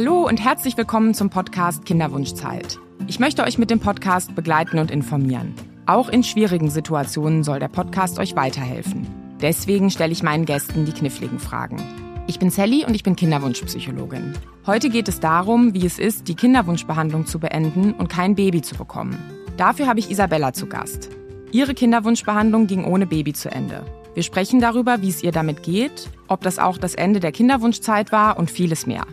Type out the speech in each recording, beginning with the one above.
Hallo und herzlich willkommen zum Podcast Kinderwunschzeit. Ich möchte euch mit dem Podcast begleiten und informieren. Auch in schwierigen Situationen soll der Podcast euch weiterhelfen. Deswegen stelle ich meinen Gästen die kniffligen Fragen. Ich bin Sally und ich bin Kinderwunschpsychologin. Heute geht es darum, wie es ist, die Kinderwunschbehandlung zu beenden und kein Baby zu bekommen. Dafür habe ich Isabella zu Gast. Ihre Kinderwunschbehandlung ging ohne Baby zu Ende. Wir sprechen darüber, wie es ihr damit geht, ob das auch das Ende der Kinderwunschzeit war und vieles mehr.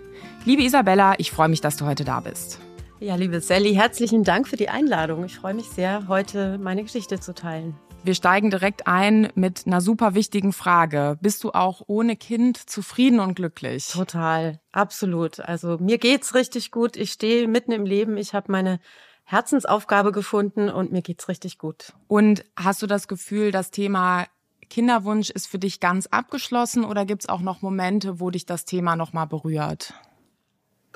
Liebe Isabella, ich freue mich, dass du heute da bist. Ja, liebe Sally, herzlichen Dank für die Einladung. Ich freue mich sehr, heute meine Geschichte zu teilen. Wir steigen direkt ein mit einer super wichtigen Frage. Bist du auch ohne Kind zufrieden und glücklich? Total, absolut. Also mir geht's richtig gut. Ich stehe mitten im Leben. Ich habe meine Herzensaufgabe gefunden und mir geht's richtig gut. Und hast du das Gefühl, das Thema Kinderwunsch ist für dich ganz abgeschlossen oder gibt's auch noch Momente, wo dich das Thema nochmal berührt?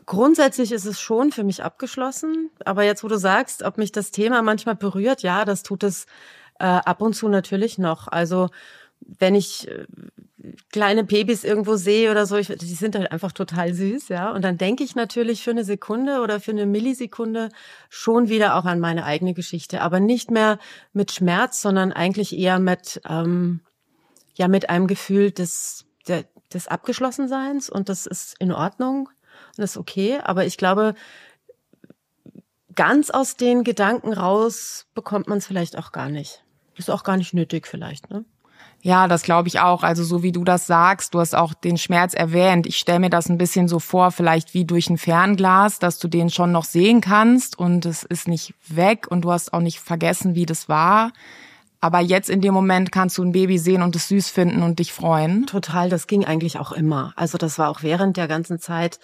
Grundsätzlich ist es schon für mich abgeschlossen. Aber jetzt, wo du sagst, ob mich das Thema manchmal berührt, ja, das tut es äh, ab und zu natürlich noch. Also wenn ich äh, kleine Babys irgendwo sehe oder so, ich, die sind halt einfach total süß, ja. Und dann denke ich natürlich für eine Sekunde oder für eine Millisekunde schon wieder auch an meine eigene Geschichte, aber nicht mehr mit Schmerz, sondern eigentlich eher mit ähm, ja mit einem Gefühl des der, des Abgeschlossenseins und das ist in Ordnung ist okay. Aber ich glaube, ganz aus den Gedanken raus bekommt man es vielleicht auch gar nicht. Ist auch gar nicht nötig vielleicht, ne? Ja, das glaube ich auch. Also so wie du das sagst, du hast auch den Schmerz erwähnt. Ich stelle mir das ein bisschen so vor, vielleicht wie durch ein Fernglas, dass du den schon noch sehen kannst und es ist nicht weg und du hast auch nicht vergessen, wie das war. Aber jetzt in dem Moment kannst du ein Baby sehen und es süß finden und dich freuen. Total, das ging eigentlich auch immer. Also das war auch während der ganzen Zeit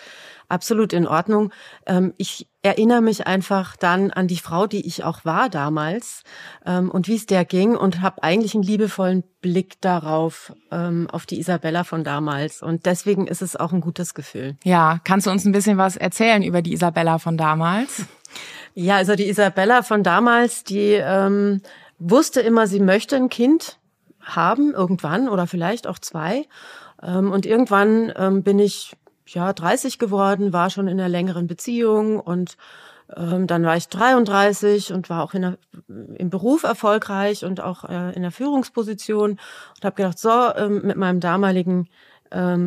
absolut in Ordnung. Ähm, ich erinnere mich einfach dann an die Frau, die ich auch war damals ähm, und wie es der ging und habe eigentlich einen liebevollen Blick darauf, ähm, auf die Isabella von damals. Und deswegen ist es auch ein gutes Gefühl. Ja, kannst du uns ein bisschen was erzählen über die Isabella von damals? Ja, also die Isabella von damals, die ähm, wusste immer, sie möchte ein Kind haben, irgendwann oder vielleicht auch zwei. Ähm, und irgendwann ähm, bin ich ja 30 geworden, war schon in einer längeren Beziehung und ähm, dann war ich 33 und war auch in der, im Beruf erfolgreich und auch äh, in der Führungsposition und habe gedacht, so mit meinem damaligen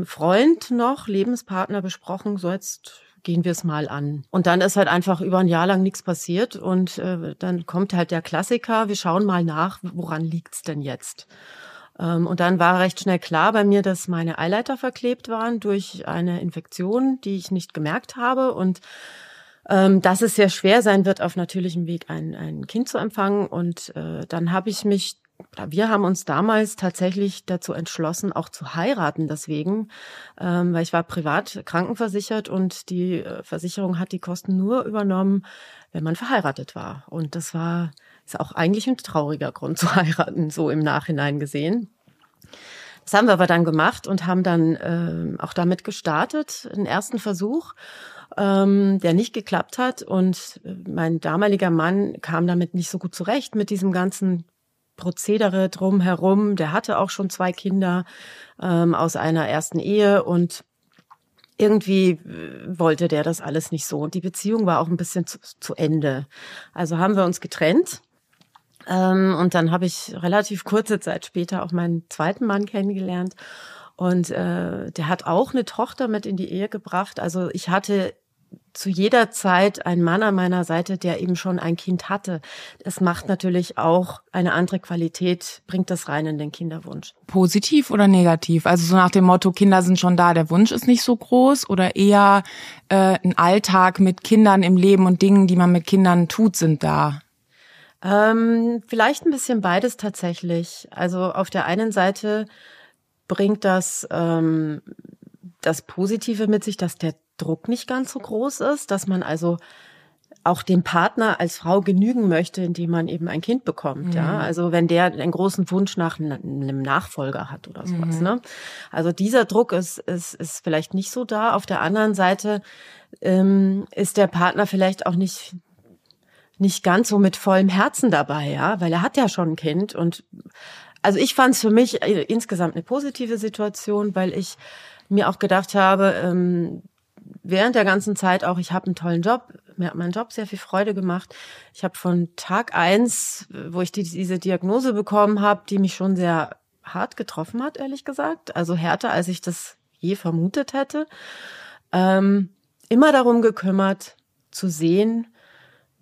Freund noch, Lebenspartner besprochen, so jetzt gehen wir es mal an. Und dann ist halt einfach über ein Jahr lang nichts passiert und äh, dann kommt halt der Klassiker, wir schauen mal nach, woran liegt's denn jetzt? Ähm, und dann war recht schnell klar bei mir, dass meine Eileiter verklebt waren durch eine Infektion, die ich nicht gemerkt habe und ähm, dass es sehr schwer sein wird, auf natürlichem Weg ein, ein Kind zu empfangen. Und äh, dann habe ich mich wir haben uns damals tatsächlich dazu entschlossen, auch zu heiraten deswegen, ähm, weil ich war privat krankenversichert und die äh, Versicherung hat die Kosten nur übernommen, wenn man verheiratet war. Und das war ist auch eigentlich ein trauriger Grund zu heiraten, so im Nachhinein gesehen. Das haben wir aber dann gemacht und haben dann äh, auch damit gestartet, einen ersten Versuch, ähm, der nicht geklappt hat. Und äh, mein damaliger Mann kam damit nicht so gut zurecht mit diesem ganzen Prozedere drumherum. Der hatte auch schon zwei Kinder ähm, aus einer ersten Ehe und irgendwie äh, wollte der das alles nicht so. Und die Beziehung war auch ein bisschen zu, zu Ende. Also haben wir uns getrennt. Ähm, und dann habe ich relativ kurze Zeit später auch meinen zweiten Mann kennengelernt. Und äh, der hat auch eine Tochter mit in die Ehe gebracht. Also ich hatte zu jeder Zeit ein Mann an meiner Seite, der eben schon ein Kind hatte. Das macht natürlich auch eine andere Qualität, bringt das rein in den Kinderwunsch. Positiv oder negativ? Also so nach dem Motto, Kinder sind schon da, der Wunsch ist nicht so groß oder eher äh, ein Alltag mit Kindern im Leben und Dingen, die man mit Kindern tut, sind da? Ähm, vielleicht ein bisschen beides tatsächlich. Also auf der einen Seite bringt das ähm, das Positive mit sich, dass der Druck nicht ganz so groß ist, dass man also auch dem Partner als Frau genügen möchte, indem man eben ein Kind bekommt, mhm. ja. Also wenn der einen großen Wunsch nach einem Nachfolger hat oder sowas, mhm. ne. Also dieser Druck ist, ist, ist vielleicht nicht so da. Auf der anderen Seite ähm, ist der Partner vielleicht auch nicht nicht ganz so mit vollem Herzen dabei, ja, weil er hat ja schon ein Kind und also ich fand es für mich äh, insgesamt eine positive Situation, weil ich mir auch gedacht habe, ähm, während der ganzen Zeit auch, ich habe einen tollen Job, mir hat mein Job sehr viel Freude gemacht. Ich habe von Tag eins, wo ich die, diese Diagnose bekommen habe, die mich schon sehr hart getroffen hat, ehrlich gesagt, also härter, als ich das je vermutet hätte, ähm, immer darum gekümmert zu sehen,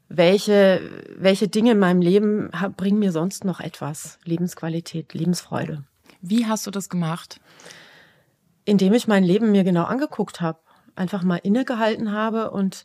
welche, welche Dinge in meinem Leben bringen mir sonst noch etwas, Lebensqualität, Lebensfreude. Wie hast du das gemacht? Indem ich mein Leben mir genau angeguckt habe, einfach mal innegehalten habe und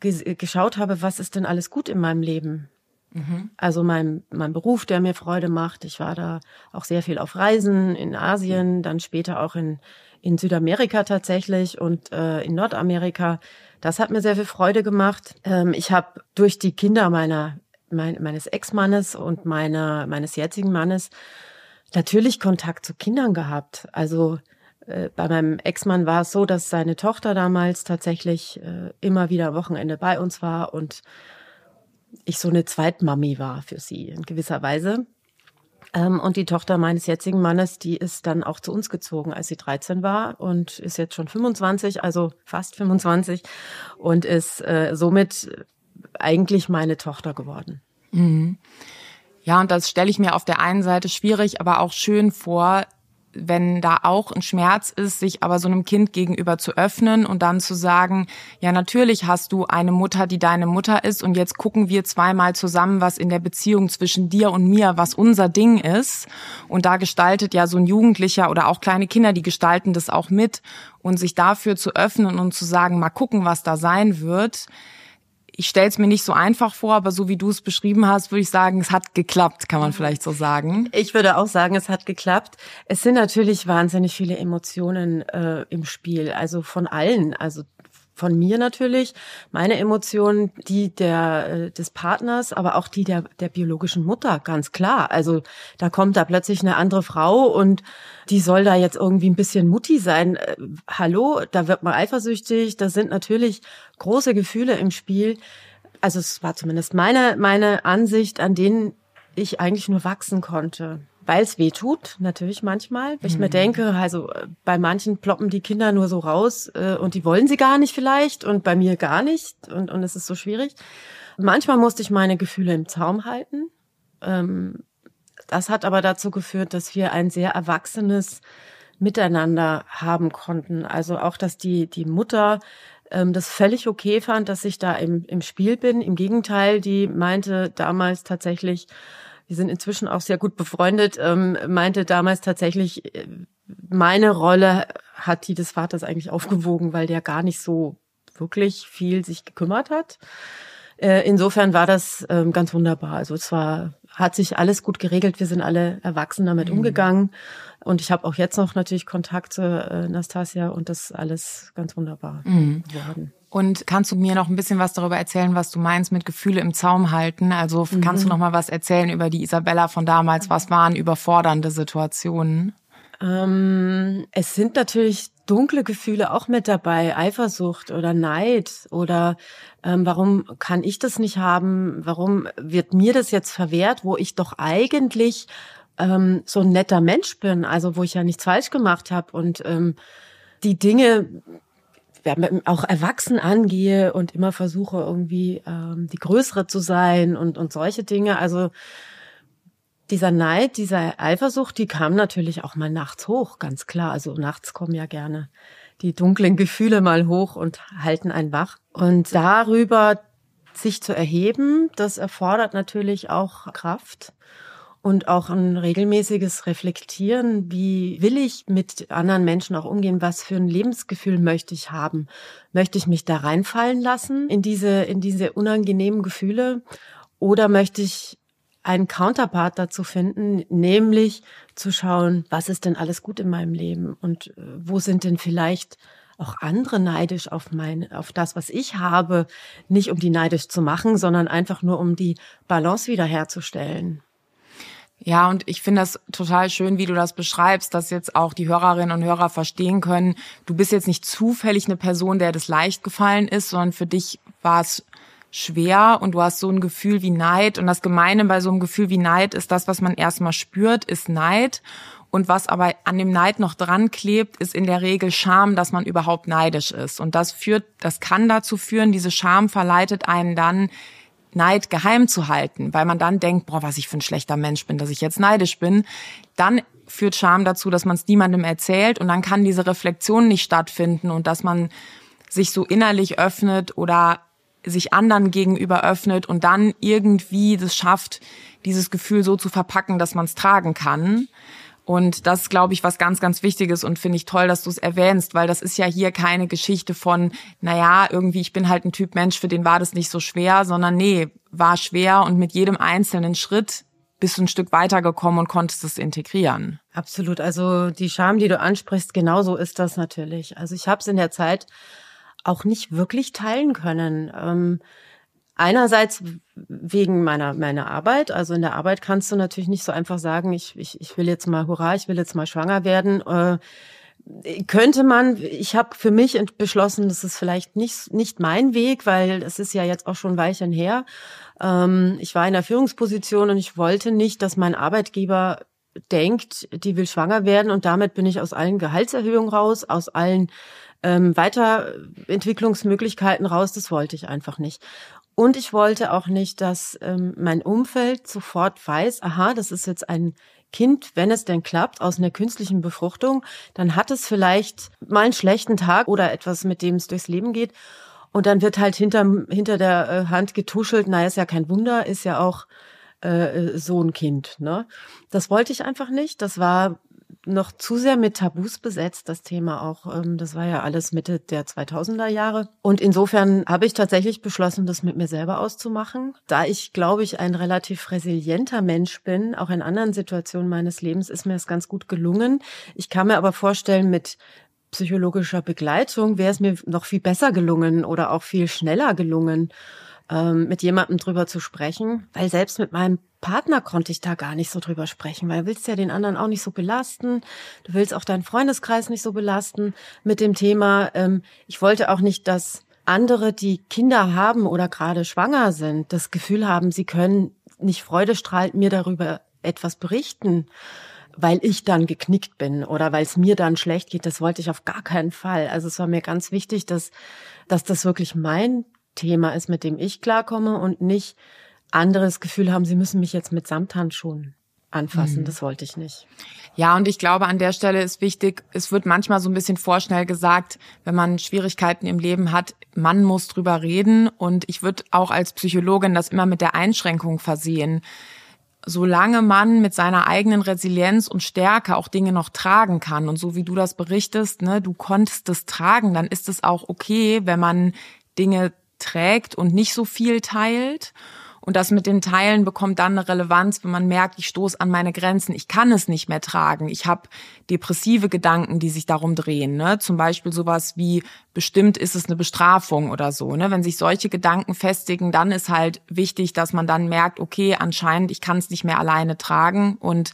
geschaut habe, was ist denn alles gut in meinem Leben. Mhm. Also mein, mein Beruf, der mir Freude macht. Ich war da auch sehr viel auf Reisen in Asien, dann später auch in, in Südamerika tatsächlich und äh, in Nordamerika. Das hat mir sehr viel Freude gemacht. Ähm, ich habe durch die Kinder meiner, mein, meines Ex-Mannes und meiner, meines jetzigen Mannes natürlich Kontakt zu Kindern gehabt. Also äh, bei meinem Ex-Mann war es so, dass seine Tochter damals tatsächlich äh, immer wieder am Wochenende bei uns war und ich so eine Zweitmami war für sie in gewisser Weise. Ähm, und die Tochter meines jetzigen Mannes, die ist dann auch zu uns gezogen, als sie 13 war und ist jetzt schon 25, also fast 25 und ist äh, somit eigentlich meine Tochter geworden. Mhm. Ja, und das stelle ich mir auf der einen Seite schwierig, aber auch schön vor, wenn da auch ein Schmerz ist, sich aber so einem Kind gegenüber zu öffnen und dann zu sagen, ja, natürlich hast du eine Mutter, die deine Mutter ist und jetzt gucken wir zweimal zusammen, was in der Beziehung zwischen dir und mir, was unser Ding ist. Und da gestaltet ja so ein Jugendlicher oder auch kleine Kinder, die gestalten das auch mit und sich dafür zu öffnen und zu sagen, mal gucken, was da sein wird ich stelle es mir nicht so einfach vor, aber so wie du es beschrieben hast, würde ich sagen, es hat geklappt, kann man vielleicht so sagen. Ich würde auch sagen, es hat geklappt. Es sind natürlich wahnsinnig viele Emotionen äh, im Spiel, also von allen. Also von mir natürlich, meine Emotionen, die der äh, des Partners, aber auch die der der biologischen Mutter, ganz klar. Also da kommt da plötzlich eine andere Frau und die soll da jetzt irgendwie ein bisschen Mutti sein. Äh, hallo, da wird man eifersüchtig, da sind natürlich große Gefühle im Spiel. Also es war zumindest meine meine Ansicht, an denen ich eigentlich nur wachsen konnte weil es weh tut, natürlich manchmal. Ich mir mhm. denke, also äh, bei manchen ploppen die Kinder nur so raus äh, und die wollen sie gar nicht vielleicht und bei mir gar nicht und, und es ist so schwierig. Manchmal musste ich meine Gefühle im Zaum halten. Ähm, das hat aber dazu geführt, dass wir ein sehr erwachsenes Miteinander haben konnten. Also auch, dass die, die Mutter ähm, das völlig okay fand, dass ich da im, im Spiel bin. Im Gegenteil, die meinte damals tatsächlich, wir sind inzwischen auch sehr gut befreundet, ähm, meinte damals tatsächlich, äh, meine Rolle hat die des Vaters eigentlich aufgewogen, weil der gar nicht so wirklich viel sich gekümmert hat. Äh, insofern war das ähm, ganz wunderbar. Also es war, hat sich alles gut geregelt. Wir sind alle erwachsen damit mhm. umgegangen. Und ich habe auch jetzt noch natürlich Kontakt zu äh, Nastasia und das ist alles ganz wunderbar mhm. geworden. Und kannst du mir noch ein bisschen was darüber erzählen, was du meinst mit Gefühle im Zaum halten? Also mhm. kannst du noch mal was erzählen über die Isabella von damals? Was waren überfordernde Situationen? Ähm, es sind natürlich dunkle Gefühle auch mit dabei, Eifersucht oder Neid oder ähm, warum kann ich das nicht haben? Warum wird mir das jetzt verwehrt, wo ich doch eigentlich ähm, so ein netter Mensch bin, also wo ich ja nichts falsch gemacht habe und ähm, die Dinge auch erwachsen angehe und immer versuche irgendwie ähm, die Größere zu sein und, und solche Dinge. Also dieser Neid, dieser Eifersucht, die kam natürlich auch mal nachts hoch, ganz klar. Also nachts kommen ja gerne die dunklen Gefühle mal hoch und halten einen wach. Und darüber sich zu erheben, das erfordert natürlich auch Kraft und auch ein regelmäßiges Reflektieren, wie will ich mit anderen Menschen auch umgehen, was für ein Lebensgefühl möchte ich haben? Möchte ich mich da reinfallen lassen in diese, in diese unangenehmen Gefühle? Oder möchte ich einen Counterpart dazu finden, nämlich zu schauen, was ist denn alles gut in meinem Leben und äh, wo sind denn vielleicht auch andere neidisch auf mein, auf das, was ich habe, nicht um die neidisch zu machen, sondern einfach nur um die Balance wiederherzustellen. Ja, und ich finde das total schön, wie du das beschreibst, dass jetzt auch die Hörerinnen und Hörer verstehen können, du bist jetzt nicht zufällig eine Person, der das leicht gefallen ist, sondern für dich war es schwer und du hast so ein Gefühl wie Neid. Und das Gemeine bei so einem Gefühl wie Neid ist das, was man erstmal spürt, ist Neid. Und was aber an dem Neid noch dran klebt, ist in der Regel Scham, dass man überhaupt neidisch ist. Und das führt, das kann dazu führen, diese Scham verleitet einen dann, Neid geheim zu halten, weil man dann denkt, boah, was ich für ein schlechter Mensch bin, dass ich jetzt neidisch bin. Dann führt Scham dazu, dass man es niemandem erzählt und dann kann diese Reflexion nicht stattfinden und dass man sich so innerlich öffnet oder sich anderen gegenüber öffnet und dann irgendwie das schafft, dieses Gefühl so zu verpacken, dass man es tragen kann. Und das ist, glaube ich, was ganz, ganz Wichtiges und finde ich toll, dass du es erwähnst, weil das ist ja hier keine Geschichte von, naja, irgendwie, ich bin halt ein Typ Mensch, für den war das nicht so schwer, sondern nee, war schwer und mit jedem einzelnen Schritt bist du ein Stück weitergekommen und konntest es integrieren. Absolut. Also die Scham, die du ansprichst, genauso ist das natürlich. Also ich habe es in der Zeit auch nicht wirklich teilen können. Ähm, einerseits wegen meiner, meiner Arbeit. Also in der Arbeit kannst du natürlich nicht so einfach sagen, ich, ich, ich will jetzt mal, hurra, ich will jetzt mal schwanger werden. Äh, könnte man, ich habe für mich beschlossen, das ist vielleicht nicht, nicht mein Weg, weil es ist ja jetzt auch schon Weichen her. Ähm, ich war in der Führungsposition und ich wollte nicht, dass mein Arbeitgeber denkt, die will schwanger werden und damit bin ich aus allen Gehaltserhöhungen raus, aus allen ähm, Weiterentwicklungsmöglichkeiten raus. Das wollte ich einfach nicht. Und ich wollte auch nicht, dass ähm, mein Umfeld sofort weiß, aha, das ist jetzt ein Kind, wenn es denn klappt, aus einer künstlichen Befruchtung, dann hat es vielleicht mal einen schlechten Tag oder etwas, mit dem es durchs Leben geht. Und dann wird halt hinter, hinter der äh, Hand getuschelt, naja, ist ja kein Wunder, ist ja auch äh, so ein Kind. Ne? Das wollte ich einfach nicht. Das war noch zu sehr mit Tabus besetzt, das Thema auch. Ähm, das war ja alles Mitte der 2000er Jahre. Und insofern habe ich tatsächlich beschlossen, das mit mir selber auszumachen. Da ich, glaube ich, ein relativ resilienter Mensch bin, auch in anderen Situationen meines Lebens ist mir das ganz gut gelungen. Ich kann mir aber vorstellen, mit psychologischer Begleitung wäre es mir noch viel besser gelungen oder auch viel schneller gelungen ähm, mit jemandem drüber zu sprechen, weil selbst mit meinem Partner konnte ich da gar nicht so drüber sprechen, weil du willst ja den anderen auch nicht so belasten, du willst auch deinen Freundeskreis nicht so belasten mit dem Thema. Ähm, ich wollte auch nicht, dass andere, die Kinder haben oder gerade schwanger sind, das Gefühl haben, sie können nicht freudestrahlend mir darüber etwas berichten, weil ich dann geknickt bin oder weil es mir dann schlecht geht. Das wollte ich auf gar keinen Fall. Also es war mir ganz wichtig, dass, dass das wirklich mein Thema ist, mit dem ich klarkomme und nicht andere das Gefühl haben, sie müssen mich jetzt mit Samthandschuhen anfassen. Mhm. Das wollte ich nicht. Ja, und ich glaube, an der Stelle ist wichtig, es wird manchmal so ein bisschen vorschnell gesagt, wenn man Schwierigkeiten im Leben hat, man muss drüber reden. Und ich würde auch als Psychologin das immer mit der Einschränkung versehen. Solange man mit seiner eigenen Resilienz und Stärke auch Dinge noch tragen kann und so wie du das berichtest, ne, du konntest es tragen, dann ist es auch okay, wenn man Dinge trägt und nicht so viel teilt. Und das mit den Teilen bekommt dann eine Relevanz, wenn man merkt, ich stoße an meine Grenzen, ich kann es nicht mehr tragen. Ich habe depressive Gedanken, die sich darum drehen. Ne? Zum Beispiel sowas wie, bestimmt ist es eine Bestrafung oder so. Ne? Wenn sich solche Gedanken festigen, dann ist halt wichtig, dass man dann merkt, okay, anscheinend, ich kann es nicht mehr alleine tragen. Und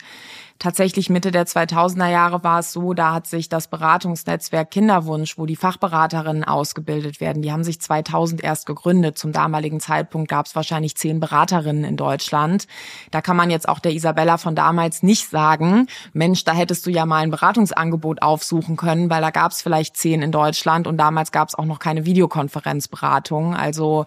Tatsächlich Mitte der 2000er Jahre war es so, da hat sich das Beratungsnetzwerk Kinderwunsch, wo die Fachberaterinnen ausgebildet werden, die haben sich 2000 erst gegründet. Zum damaligen Zeitpunkt gab es wahrscheinlich zehn Beraterinnen in Deutschland. Da kann man jetzt auch der Isabella von damals nicht sagen, Mensch, da hättest du ja mal ein Beratungsangebot aufsuchen können, weil da gab es vielleicht zehn in Deutschland und damals gab es auch noch keine Videokonferenzberatung. Also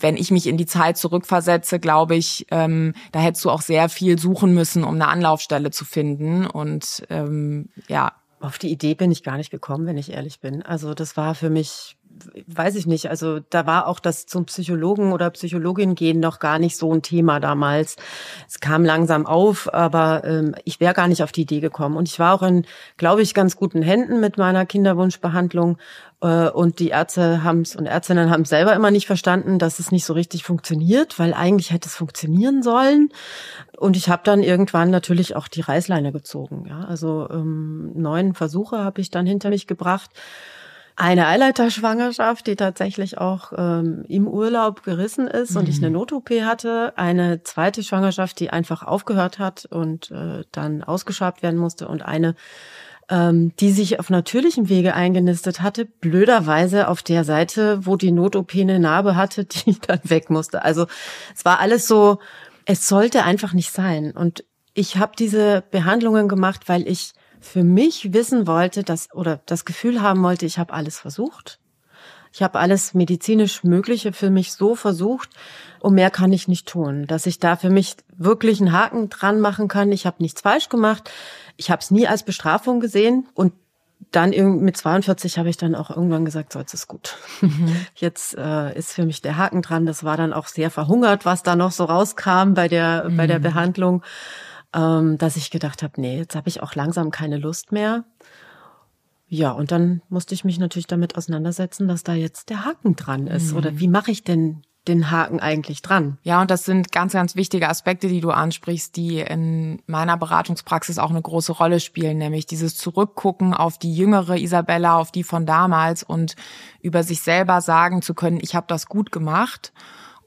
wenn ich mich in die Zeit zurückversetze, glaube ich, ähm, da hättest du auch sehr viel suchen müssen, um eine Anlaufstelle zu finden. Und ähm, ja. Auf die Idee bin ich gar nicht gekommen, wenn ich ehrlich bin. Also das war für mich weiß ich nicht, also da war auch das zum Psychologen oder Psychologin gehen noch gar nicht so ein Thema damals. Es kam langsam auf, aber ähm, ich wäre gar nicht auf die Idee gekommen. Und ich war auch in, glaube ich, ganz guten Händen mit meiner Kinderwunschbehandlung. Äh, und die Ärzte haben es und Ärztinnen haben selber immer nicht verstanden, dass es nicht so richtig funktioniert, weil eigentlich hätte es funktionieren sollen. Und ich habe dann irgendwann natürlich auch die Reißleine gezogen. Ja, also ähm, neun Versuche habe ich dann hinter mich gebracht eine Eileiterschwangerschaft, die tatsächlich auch ähm, im Urlaub gerissen ist mhm. und ich eine mhm. Not-OP hatte. Eine zweite Schwangerschaft, die einfach aufgehört hat und äh, dann ausgeschabt werden musste. Und eine, ähm, die sich auf natürlichem Wege eingenistet hatte, blöderweise auf der Seite, wo die Not-OP eine Narbe hatte, die dann weg musste. Also es war alles so, es sollte einfach nicht sein. Und ich habe diese Behandlungen gemacht, weil ich für mich wissen wollte, dass oder das Gefühl haben wollte, ich habe alles versucht. Ich habe alles medizinisch Mögliche für mich so versucht und mehr kann ich nicht tun. Dass ich da für mich wirklich einen Haken dran machen kann. Ich habe nichts falsch gemacht. Ich habe es nie als Bestrafung gesehen und dann mit 42 habe ich dann auch irgendwann gesagt, so jetzt ist gut. Mhm. Jetzt äh, ist für mich der Haken dran. Das war dann auch sehr verhungert, was da noch so rauskam bei der mhm. bei der mhm. Behandlung, ähm, dass ich gedacht habe, nee, jetzt habe ich auch langsam keine Lust mehr. Ja, und dann musste ich mich natürlich damit auseinandersetzen, dass da jetzt der Haken dran ist. Mhm. Oder wie mache ich denn den Haken eigentlich dran? Ja, und das sind ganz, ganz wichtige Aspekte, die du ansprichst, die in meiner Beratungspraxis auch eine große Rolle spielen, nämlich dieses Zurückgucken auf die jüngere Isabella, auf die von damals und über sich selber sagen zu können, ich habe das gut gemacht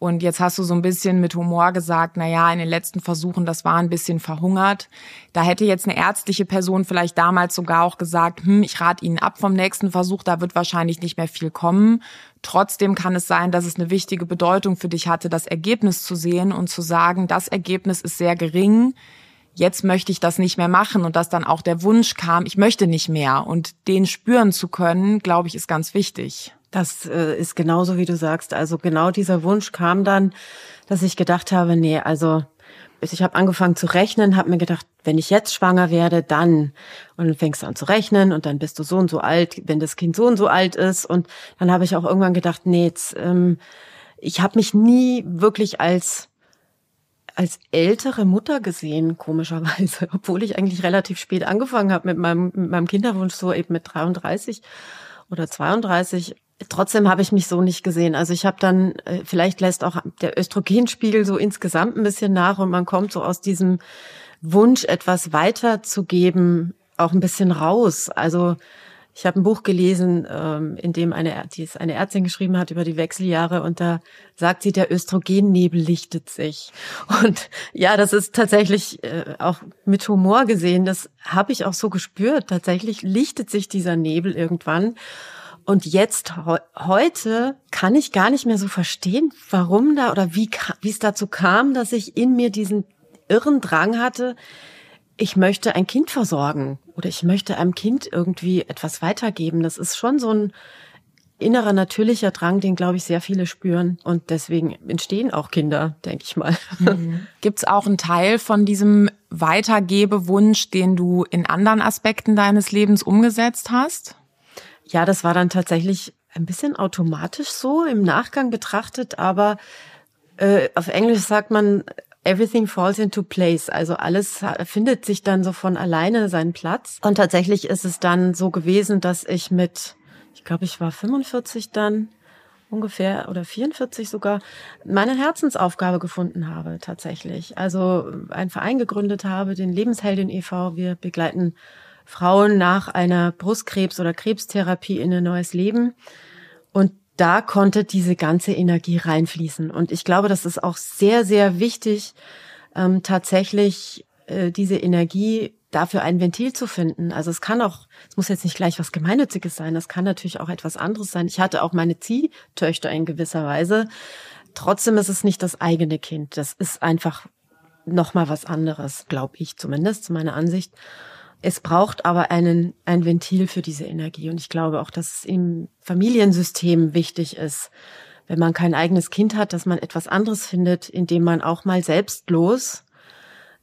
und jetzt hast du so ein bisschen mit Humor gesagt, na ja, in den letzten Versuchen, das war ein bisschen verhungert. Da hätte jetzt eine ärztliche Person vielleicht damals sogar auch gesagt, hm, ich rate Ihnen ab vom nächsten Versuch, da wird wahrscheinlich nicht mehr viel kommen. Trotzdem kann es sein, dass es eine wichtige Bedeutung für dich hatte, das Ergebnis zu sehen und zu sagen, das Ergebnis ist sehr gering. Jetzt möchte ich das nicht mehr machen und dass dann auch der Wunsch kam, ich möchte nicht mehr und den spüren zu können, glaube ich, ist ganz wichtig. Das äh, ist genauso, wie du sagst. Also genau dieser Wunsch kam dann, dass ich gedacht habe, nee, also ich habe angefangen zu rechnen, habe mir gedacht, wenn ich jetzt schwanger werde, dann und dann fängst du an zu rechnen und dann bist du so und so alt, wenn das Kind so und so alt ist und dann habe ich auch irgendwann gedacht, nee, jetzt, ähm, ich habe mich nie wirklich als als ältere Mutter gesehen, komischerweise, obwohl ich eigentlich relativ spät angefangen habe mit meinem, mit meinem Kinderwunsch, so eben mit 33 oder 32 trotzdem habe ich mich so nicht gesehen. Also ich habe dann, äh, vielleicht lässt auch der Östrogenspiegel so insgesamt ein bisschen nach und man kommt so aus diesem Wunsch, etwas weiterzugeben, auch ein bisschen raus. Also ich habe ein Buch gelesen, ähm, in dem eine, die es eine Ärztin geschrieben hat über die Wechseljahre und da sagt sie, der Östrogennebel lichtet sich. Und ja, das ist tatsächlich äh, auch mit Humor gesehen, das habe ich auch so gespürt. Tatsächlich lichtet sich dieser Nebel irgendwann. Und jetzt, heute, kann ich gar nicht mehr so verstehen, warum da oder wie, wie es dazu kam, dass ich in mir diesen irren Drang hatte, ich möchte ein Kind versorgen oder ich möchte einem Kind irgendwie etwas weitergeben. Das ist schon so ein innerer natürlicher Drang, den glaube ich sehr viele spüren und deswegen entstehen auch Kinder, denke ich mal. Mhm. Gibt es auch einen Teil von diesem Weitergebewunsch, den du in anderen Aspekten deines Lebens umgesetzt hast? Ja, das war dann tatsächlich ein bisschen automatisch so im Nachgang betrachtet, aber äh, auf Englisch sagt man everything falls into place. Also alles findet sich dann so von alleine seinen Platz. Und tatsächlich ist es dann so gewesen, dass ich mit, ich glaube, ich war 45 dann ungefähr oder 44 sogar meine Herzensaufgabe gefunden habe tatsächlich. Also einen Verein gegründet habe, den Lebensheldin e.V. Wir begleiten Frauen nach einer Brustkrebs- oder Krebstherapie in ein neues Leben. Und da konnte diese ganze Energie reinfließen. Und ich glaube, das ist auch sehr, sehr wichtig, ähm, tatsächlich äh, diese Energie dafür ein Ventil zu finden. Also es kann auch, es muss jetzt nicht gleich was Gemeinnütziges sein, es kann natürlich auch etwas anderes sein. Ich hatte auch meine Ziehtöchter in gewisser Weise. Trotzdem ist es nicht das eigene Kind. Das ist einfach nochmal was anderes, glaube ich zumindest, zu meiner Ansicht. Es braucht aber einen, ein Ventil für diese Energie. Und ich glaube auch, dass es im Familiensystem wichtig ist, wenn man kein eigenes Kind hat, dass man etwas anderes findet, indem man auch mal selbstlos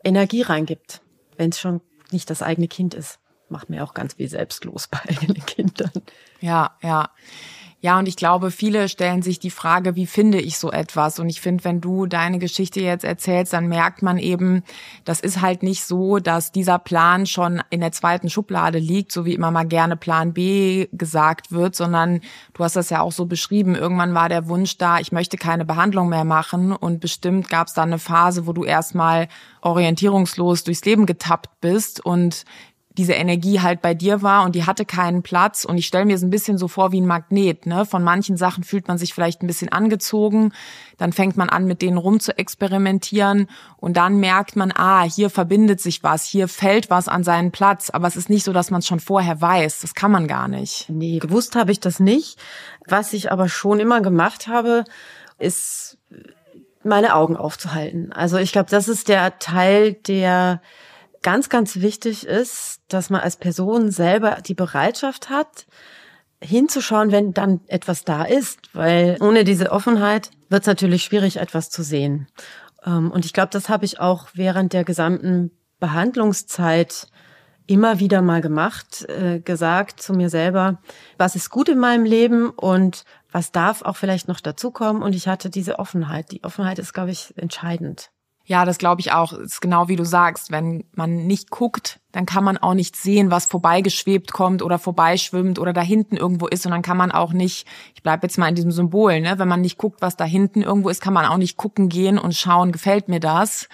Energie reingibt, wenn es schon nicht das eigene Kind ist. Macht mir auch ganz viel selbstlos bei eigenen Kindern. Ja, ja. Ja, und ich glaube, viele stellen sich die Frage, wie finde ich so etwas? Und ich finde, wenn du deine Geschichte jetzt erzählst, dann merkt man eben, das ist halt nicht so, dass dieser Plan schon in der zweiten Schublade liegt, so wie immer mal gerne Plan B gesagt wird, sondern du hast das ja auch so beschrieben. Irgendwann war der Wunsch da, ich möchte keine Behandlung mehr machen. Und bestimmt gab es dann eine Phase, wo du erstmal orientierungslos durchs Leben getappt bist und diese Energie halt bei dir war und die hatte keinen Platz. Und ich stelle mir es ein bisschen so vor wie ein Magnet. Ne? Von manchen Sachen fühlt man sich vielleicht ein bisschen angezogen. Dann fängt man an, mit denen rum zu experimentieren. Und dann merkt man, ah, hier verbindet sich was, hier fällt was an seinen Platz. Aber es ist nicht so, dass man es schon vorher weiß. Das kann man gar nicht. Nee, gewusst habe ich das nicht. Was ich aber schon immer gemacht habe, ist meine Augen aufzuhalten. Also ich glaube, das ist der Teil, der ganz, ganz wichtig ist, dass man als Person selber die Bereitschaft hat, hinzuschauen, wenn dann etwas da ist, weil ohne diese Offenheit wird es natürlich schwierig, etwas zu sehen. Ähm, und ich glaube, das habe ich auch während der gesamten Behandlungszeit immer wieder mal gemacht, äh, gesagt zu mir selber, was ist gut in meinem Leben und was darf auch vielleicht noch dazukommen. Und ich hatte diese Offenheit. Die Offenheit ist, glaube ich, entscheidend. Ja, das glaube ich auch. Ist genau wie du sagst. Wenn man nicht guckt, dann kann man auch nicht sehen, was vorbeigeschwebt kommt oder vorbeischwimmt oder da hinten irgendwo ist. Und dann kann man auch nicht, ich bleibe jetzt mal in diesem Symbol, ne? wenn man nicht guckt, was da hinten irgendwo ist, kann man auch nicht gucken gehen und schauen, gefällt mir das.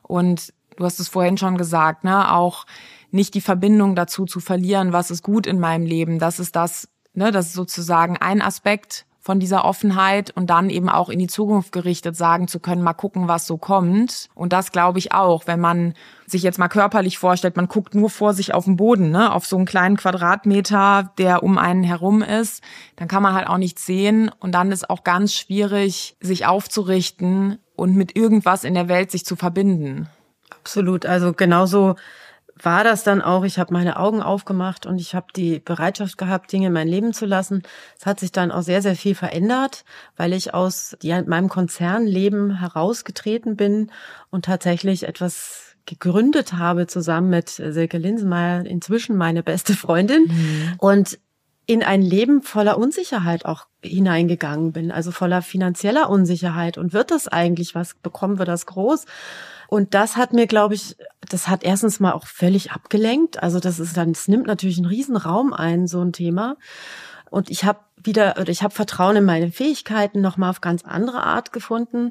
Und du hast es vorhin schon gesagt, ne? auch nicht die Verbindung dazu zu verlieren, was ist gut in meinem Leben. Das ist das, ne? das ist sozusagen ein Aspekt von dieser Offenheit und dann eben auch in die Zukunft gerichtet sagen zu können, mal gucken, was so kommt. Und das glaube ich auch, wenn man sich jetzt mal körperlich vorstellt, man guckt nur vor sich auf den Boden, ne, auf so einen kleinen Quadratmeter, der um einen herum ist, dann kann man halt auch nichts sehen und dann ist auch ganz schwierig, sich aufzurichten und mit irgendwas in der Welt sich zu verbinden. Absolut. Also genauso war das dann auch, ich habe meine Augen aufgemacht und ich habe die Bereitschaft gehabt, Dinge in mein Leben zu lassen. Es hat sich dann auch sehr, sehr viel verändert, weil ich aus meinem Konzernleben herausgetreten bin und tatsächlich etwas gegründet habe zusammen mit Silke Linsenmeier, inzwischen meine beste Freundin. Mhm. Und in ein Leben voller Unsicherheit auch hineingegangen bin, also voller finanzieller Unsicherheit. Und wird das eigentlich was? Bekommen wir das groß? Und das hat mir, glaube ich, das hat erstens mal auch völlig abgelenkt. Also das ist dann, es nimmt natürlich einen riesen Raum ein, so ein Thema. Und ich habe wieder, oder ich habe Vertrauen in meine Fähigkeiten nochmal auf ganz andere Art gefunden.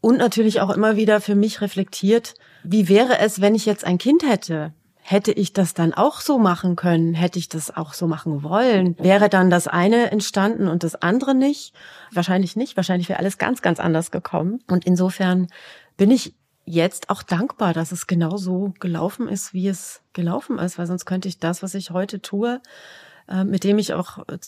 Und natürlich auch immer wieder für mich reflektiert, wie wäre es, wenn ich jetzt ein Kind hätte? Hätte ich das dann auch so machen können? Hätte ich das auch so machen wollen? Wäre dann das eine entstanden und das andere nicht? Wahrscheinlich nicht. Wahrscheinlich wäre alles ganz, ganz anders gekommen. Und insofern bin ich jetzt auch dankbar, dass es genau so gelaufen ist, wie es gelaufen ist, weil sonst könnte ich das, was ich heute tue, äh, mit dem ich auch äh,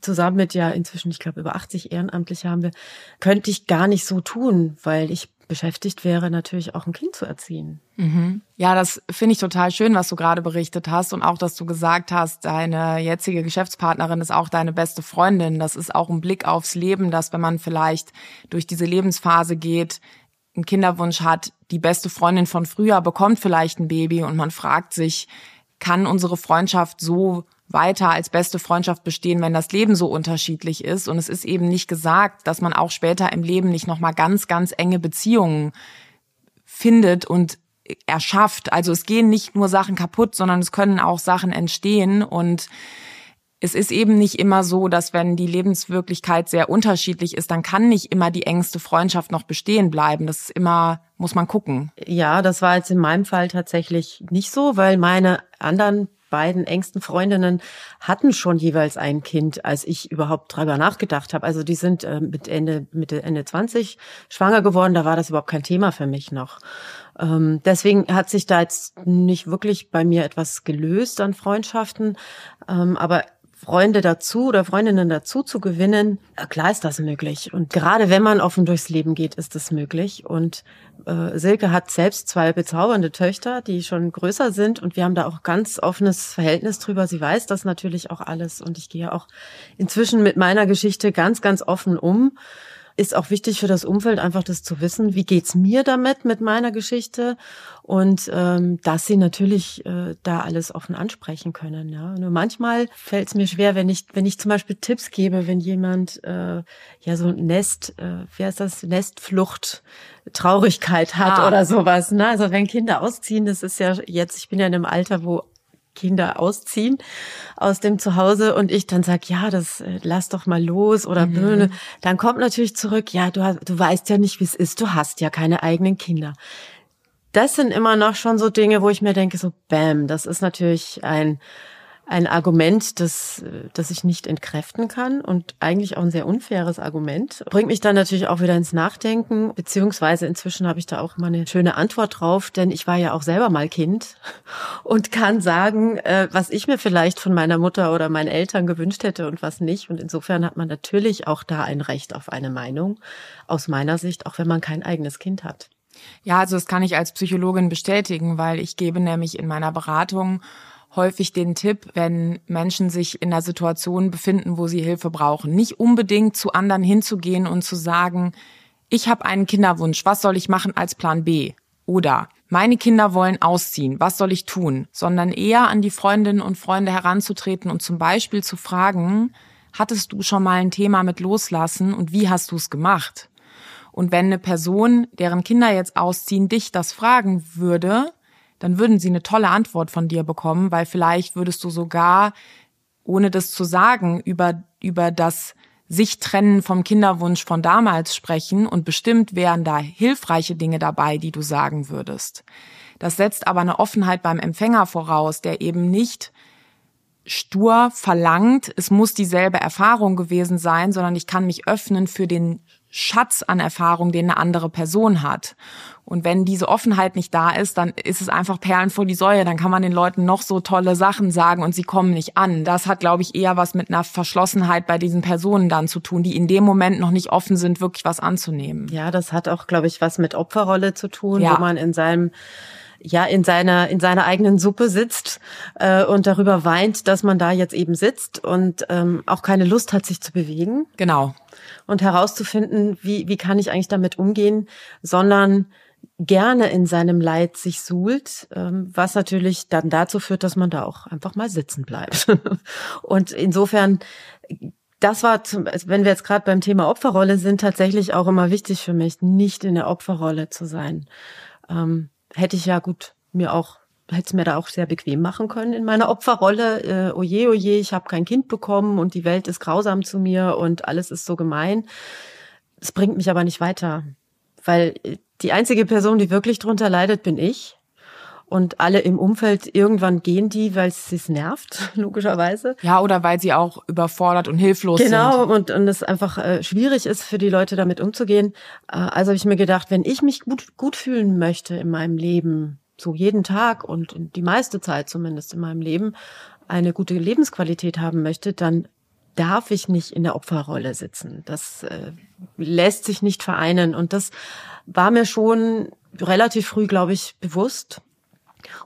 zusammen mit ja inzwischen, ich glaube, über 80 Ehrenamtliche haben wir, könnte ich gar nicht so tun, weil ich beschäftigt wäre, natürlich auch ein Kind zu erziehen. Mhm. Ja, das finde ich total schön, was du gerade berichtet hast und auch, dass du gesagt hast, deine jetzige Geschäftspartnerin ist auch deine beste Freundin. Das ist auch ein Blick aufs Leben, dass wenn man vielleicht durch diese Lebensphase geht, einen Kinderwunsch hat, die beste Freundin von früher bekommt vielleicht ein Baby und man fragt sich, kann unsere Freundschaft so weiter als beste Freundschaft bestehen, wenn das Leben so unterschiedlich ist? Und es ist eben nicht gesagt, dass man auch später im Leben nicht nochmal ganz, ganz enge Beziehungen findet und erschafft. Also es gehen nicht nur Sachen kaputt, sondern es können auch Sachen entstehen und es ist eben nicht immer so, dass wenn die Lebenswirklichkeit sehr unterschiedlich ist, dann kann nicht immer die engste Freundschaft noch bestehen bleiben. Das ist immer, muss man gucken. Ja, das war jetzt in meinem Fall tatsächlich nicht so, weil meine anderen beiden engsten Freundinnen hatten schon jeweils ein Kind, als ich überhaupt drüber nachgedacht habe. Also die sind äh, mit Ende, Mitte, Ende 20 schwanger geworden, da war das überhaupt kein Thema für mich noch. Ähm, deswegen hat sich da jetzt nicht wirklich bei mir etwas gelöst an Freundschaften. Ähm, aber Freunde dazu oder Freundinnen dazu zu gewinnen, klar ist das möglich. Und gerade wenn man offen durchs Leben geht, ist das möglich. Und äh, Silke hat selbst zwei bezaubernde Töchter, die schon größer sind. Und wir haben da auch ganz offenes Verhältnis drüber. Sie weiß das natürlich auch alles. Und ich gehe auch inzwischen mit meiner Geschichte ganz, ganz offen um ist auch wichtig für das Umfeld, einfach das zu wissen, wie geht's mir damit, mit meiner Geschichte und ähm, dass sie natürlich äh, da alles offen ansprechen können. Ja, nur manchmal fällt es mir schwer, wenn ich wenn ich zum Beispiel Tipps gebe, wenn jemand äh, ja so ein Nest, äh, wie heißt das Nestflucht Traurigkeit hat ah. oder sowas. Ne? Also wenn Kinder ausziehen, das ist ja jetzt, ich bin ja in einem Alter, wo Kinder ausziehen aus dem Zuhause und ich dann sag, ja, das äh, lass doch mal los oder mhm. Dann kommt natürlich zurück, ja, du, du weißt ja nicht, wie es ist, du hast ja keine eigenen Kinder. Das sind immer noch schon so Dinge, wo ich mir denke, so bam, das ist natürlich ein ein Argument, das, das ich nicht entkräften kann und eigentlich auch ein sehr unfaires Argument. Bringt mich dann natürlich auch wieder ins Nachdenken, beziehungsweise inzwischen habe ich da auch mal eine schöne Antwort drauf, denn ich war ja auch selber mal Kind und kann sagen, äh, was ich mir vielleicht von meiner Mutter oder meinen Eltern gewünscht hätte und was nicht. Und insofern hat man natürlich auch da ein Recht auf eine Meinung, aus meiner Sicht, auch wenn man kein eigenes Kind hat. Ja, also das kann ich als Psychologin bestätigen, weil ich gebe nämlich in meiner Beratung häufig den Tipp, wenn Menschen sich in einer Situation befinden, wo sie Hilfe brauchen, nicht unbedingt zu anderen hinzugehen und zu sagen, ich habe einen Kinderwunsch, was soll ich machen als Plan B? Oder meine Kinder wollen ausziehen, was soll ich tun? Sondern eher an die Freundinnen und Freunde heranzutreten und zum Beispiel zu fragen, hattest du schon mal ein Thema mit Loslassen und wie hast du es gemacht? Und wenn eine Person, deren Kinder jetzt ausziehen, dich das fragen würde, dann würden sie eine tolle Antwort von dir bekommen, weil vielleicht würdest du sogar, ohne das zu sagen, über, über das sich trennen vom Kinderwunsch von damals sprechen und bestimmt wären da hilfreiche Dinge dabei, die du sagen würdest. Das setzt aber eine Offenheit beim Empfänger voraus, der eben nicht stur verlangt, es muss dieselbe Erfahrung gewesen sein, sondern ich kann mich öffnen für den Schatz an Erfahrung, den eine andere Person hat. Und wenn diese Offenheit nicht da ist, dann ist es einfach Perlen vor die Säue. Dann kann man den Leuten noch so tolle Sachen sagen und sie kommen nicht an. Das hat, glaube ich, eher was mit einer Verschlossenheit bei diesen Personen dann zu tun, die in dem Moment noch nicht offen sind, wirklich was anzunehmen. Ja, das hat auch, glaube ich, was mit Opferrolle zu tun, ja. wo man in seinem ja in seiner in seiner eigenen Suppe sitzt äh, und darüber weint, dass man da jetzt eben sitzt und ähm, auch keine Lust hat, sich zu bewegen. Genau. Und herauszufinden, wie wie kann ich eigentlich damit umgehen, sondern gerne in seinem Leid sich suhlt, ähm, was natürlich dann dazu führt, dass man da auch einfach mal sitzen bleibt. und insofern das war, zum, also wenn wir jetzt gerade beim Thema Opferrolle sind, tatsächlich auch immer wichtig für mich, nicht in der Opferrolle zu sein. Ähm, hätte ich ja gut mir auch hätte es mir da auch sehr bequem machen können in meiner Opferrolle. Äh, oje, oje, ich habe kein Kind bekommen und die Welt ist grausam zu mir und alles ist so gemein. Es bringt mich aber nicht weiter, weil die einzige Person, die wirklich drunter leidet, bin ich. Und alle im Umfeld, irgendwann gehen die, weil es sie nervt, logischerweise. Ja, oder weil sie auch überfordert und hilflos genau, sind. Genau, und, und es einfach äh, schwierig ist für die Leute, damit umzugehen. Äh, also habe ich mir gedacht, wenn ich mich gut, gut fühlen möchte in meinem Leben, so jeden Tag und die meiste Zeit zumindest in meinem Leben, eine gute Lebensqualität haben möchte, dann darf ich nicht in der Opferrolle sitzen. Das äh, lässt sich nicht vereinen. Und das war mir schon relativ früh, glaube ich, bewusst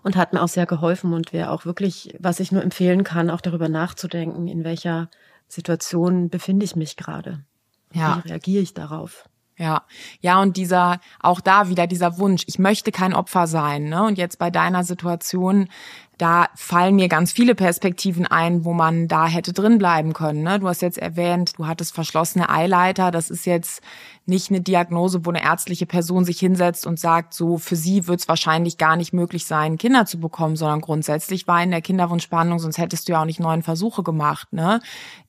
und hat mir auch sehr geholfen und wäre auch wirklich, was ich nur empfehlen kann, auch darüber nachzudenken, in welcher Situation befinde ich mich gerade. Ja. Wie reagiere ich darauf? Ja, ja, und dieser, auch da wieder dieser Wunsch, ich möchte kein Opfer sein, ne? Und jetzt bei deiner Situation, da fallen mir ganz viele Perspektiven ein, wo man da hätte drin bleiben können. Ne? Du hast jetzt erwähnt, du hattest verschlossene Eileiter. Das ist jetzt nicht eine Diagnose, wo eine ärztliche Person sich hinsetzt und sagt, so für sie wird es wahrscheinlich gar nicht möglich sein, Kinder zu bekommen, sondern grundsätzlich war in der Kinderwunschbehandlung, sonst hättest du ja auch nicht neuen Versuche gemacht. Ne?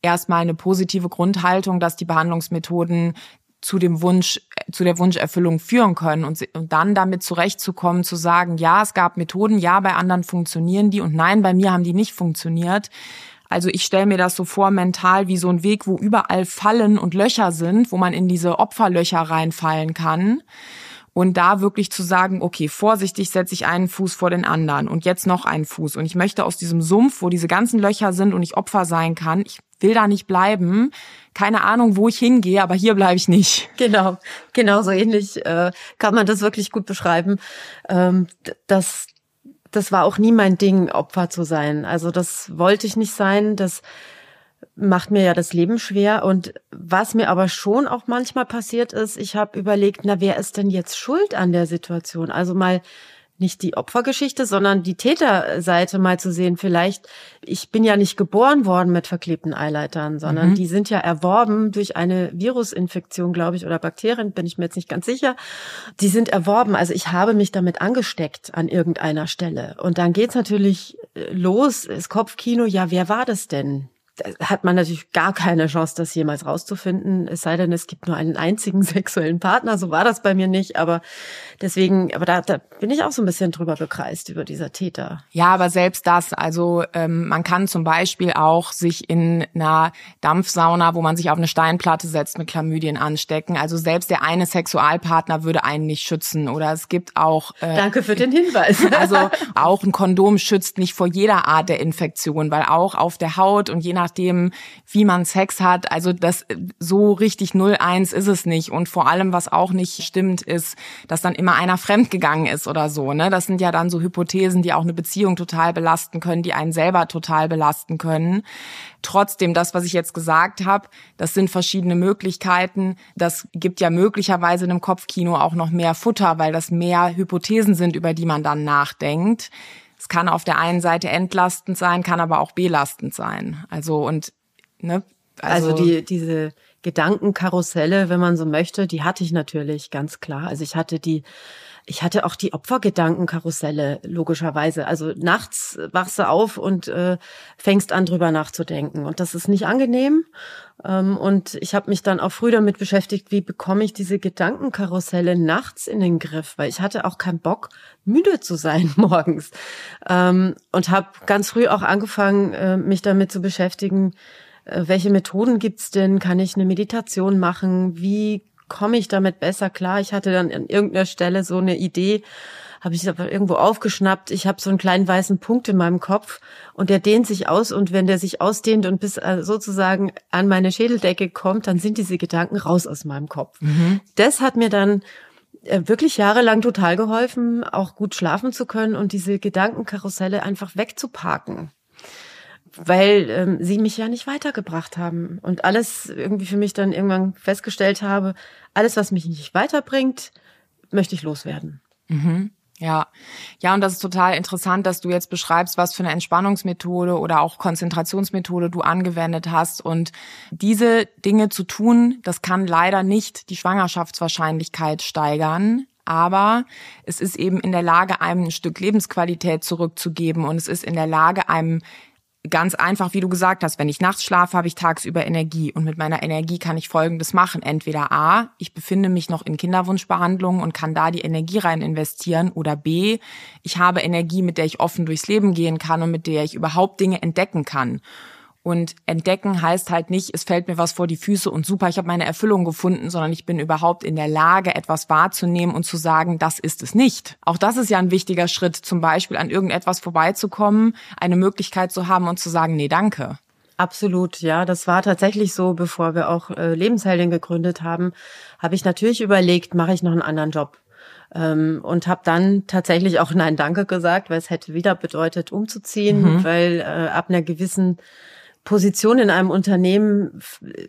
Erstmal eine positive Grundhaltung, dass die Behandlungsmethoden zu dem Wunsch, zu der Wunscherfüllung führen können und, und dann damit zurechtzukommen, zu sagen, ja, es gab Methoden, ja, bei anderen funktionieren die und nein, bei mir haben die nicht funktioniert. Also ich stelle mir das so vor mental wie so ein Weg, wo überall Fallen und Löcher sind, wo man in diese Opferlöcher reinfallen kann. Und da wirklich zu sagen, okay, vorsichtig setze ich einen Fuß vor den anderen und jetzt noch einen Fuß. Und ich möchte aus diesem Sumpf, wo diese ganzen Löcher sind und ich Opfer sein kann, ich will da nicht bleiben. Keine Ahnung, wo ich hingehe, aber hier bleibe ich nicht. Genau, genau so ähnlich äh, kann man das wirklich gut beschreiben. Ähm, das, das war auch nie mein Ding, Opfer zu sein. Also das wollte ich nicht sein. Das macht mir ja das Leben schwer. Und was mir aber schon auch manchmal passiert ist, ich habe überlegt, na, wer ist denn jetzt schuld an der Situation? Also mal nicht die Opfergeschichte, sondern die Täterseite mal zu sehen. Vielleicht, ich bin ja nicht geboren worden mit verklebten Eileitern, sondern mhm. die sind ja erworben durch eine Virusinfektion, glaube ich, oder Bakterien, bin ich mir jetzt nicht ganz sicher. Die sind erworben. Also ich habe mich damit angesteckt an irgendeiner Stelle. Und dann geht's natürlich äh, los, das Kopfkino, ja, wer war das denn? Hat man natürlich gar keine Chance, das jemals rauszufinden. Es sei denn, es gibt nur einen einzigen sexuellen Partner. So war das bei mir nicht. Aber deswegen, aber da, da bin ich auch so ein bisschen drüber gekreist über dieser Täter. Ja, aber selbst das, also ähm, man kann zum Beispiel auch sich in einer Dampfsauna, wo man sich auf eine Steinplatte setzt, mit Chlamydien anstecken. Also selbst der eine Sexualpartner würde einen nicht schützen. Oder es gibt auch. Äh, Danke für den Hinweis. also auch ein Kondom schützt nicht vor jeder Art der Infektion, weil auch auf der Haut und je nach nachdem, wie man Sex hat. Also das so richtig 0-1 ist es nicht. Und vor allem, was auch nicht stimmt, ist, dass dann immer einer fremdgegangen ist oder so. Ne? Das sind ja dann so Hypothesen, die auch eine Beziehung total belasten können, die einen selber total belasten können. Trotzdem, das, was ich jetzt gesagt habe, das sind verschiedene Möglichkeiten. Das gibt ja möglicherweise in einem Kopfkino auch noch mehr Futter, weil das mehr Hypothesen sind, über die man dann nachdenkt. Es kann auf der einen Seite entlastend sein, kann aber auch belastend sein. Also und ne, also, also die diese Gedankenkarusselle, wenn man so möchte, die hatte ich natürlich ganz klar. Also ich hatte die ich hatte auch die Opfergedankenkarusselle, logischerweise. Also nachts wachst du auf und äh, fängst an, drüber nachzudenken. Und das ist nicht angenehm. Ähm, und ich habe mich dann auch früh damit beschäftigt, wie bekomme ich diese Gedankenkarusselle nachts in den Griff, weil ich hatte auch keinen Bock, müde zu sein morgens. Ähm, und habe ganz früh auch angefangen, äh, mich damit zu beschäftigen, äh, welche Methoden gibt's denn? Kann ich eine Meditation machen? Wie komme ich damit besser klar? Ich hatte dann an irgendeiner Stelle so eine Idee, habe ich aber irgendwo aufgeschnappt. Ich habe so einen kleinen weißen Punkt in meinem Kopf und der dehnt sich aus und wenn der sich ausdehnt und bis äh, sozusagen an meine Schädeldecke kommt, dann sind diese Gedanken raus aus meinem Kopf. Mhm. Das hat mir dann äh, wirklich jahrelang total geholfen, auch gut schlafen zu können und diese Gedankenkarusselle einfach wegzuparken weil ähm, sie mich ja nicht weitergebracht haben und alles irgendwie für mich dann irgendwann festgestellt habe, alles, was mich nicht weiterbringt, möchte ich loswerden. Mhm. Ja, ja, und das ist total interessant, dass du jetzt beschreibst, was für eine Entspannungsmethode oder auch Konzentrationsmethode du angewendet hast. Und diese Dinge zu tun, das kann leider nicht die Schwangerschaftswahrscheinlichkeit steigern. Aber es ist eben in der Lage, einem ein Stück Lebensqualität zurückzugeben und es ist in der Lage, einem ganz einfach, wie du gesagt hast, wenn ich nachts schlafe, habe ich tagsüber Energie und mit meiner Energie kann ich Folgendes machen. Entweder A, ich befinde mich noch in Kinderwunschbehandlung und kann da die Energie rein investieren oder B, ich habe Energie, mit der ich offen durchs Leben gehen kann und mit der ich überhaupt Dinge entdecken kann. Und entdecken heißt halt nicht, es fällt mir was vor die Füße und super, ich habe meine Erfüllung gefunden, sondern ich bin überhaupt in der Lage, etwas wahrzunehmen und zu sagen, das ist es nicht. Auch das ist ja ein wichtiger Schritt, zum Beispiel an irgendetwas vorbeizukommen, eine Möglichkeit zu haben und zu sagen, nee, danke. Absolut, ja, das war tatsächlich so, bevor wir auch äh, Lebensheldin gegründet haben, habe ich natürlich überlegt, mache ich noch einen anderen Job ähm, und habe dann tatsächlich auch Nein Danke gesagt, weil es hätte wieder bedeutet, umzuziehen, mhm. weil äh, ab einer gewissen Position in einem Unternehmen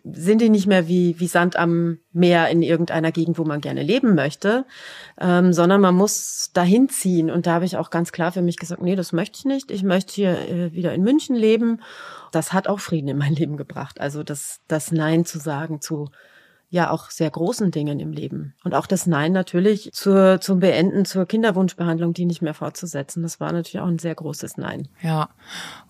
sind die nicht mehr wie, wie Sand am Meer in irgendeiner Gegend, wo man gerne leben möchte, ähm, sondern man muss dahin ziehen. Und da habe ich auch ganz klar für mich gesagt, nee, das möchte ich nicht. Ich möchte hier äh, wieder in München leben. Das hat auch Frieden in mein Leben gebracht. Also das, das Nein zu sagen zu ja auch sehr großen Dingen im Leben. Und auch das Nein natürlich zur, zum Beenden, zur Kinderwunschbehandlung, die nicht mehr fortzusetzen. Das war natürlich auch ein sehr großes Nein. Ja.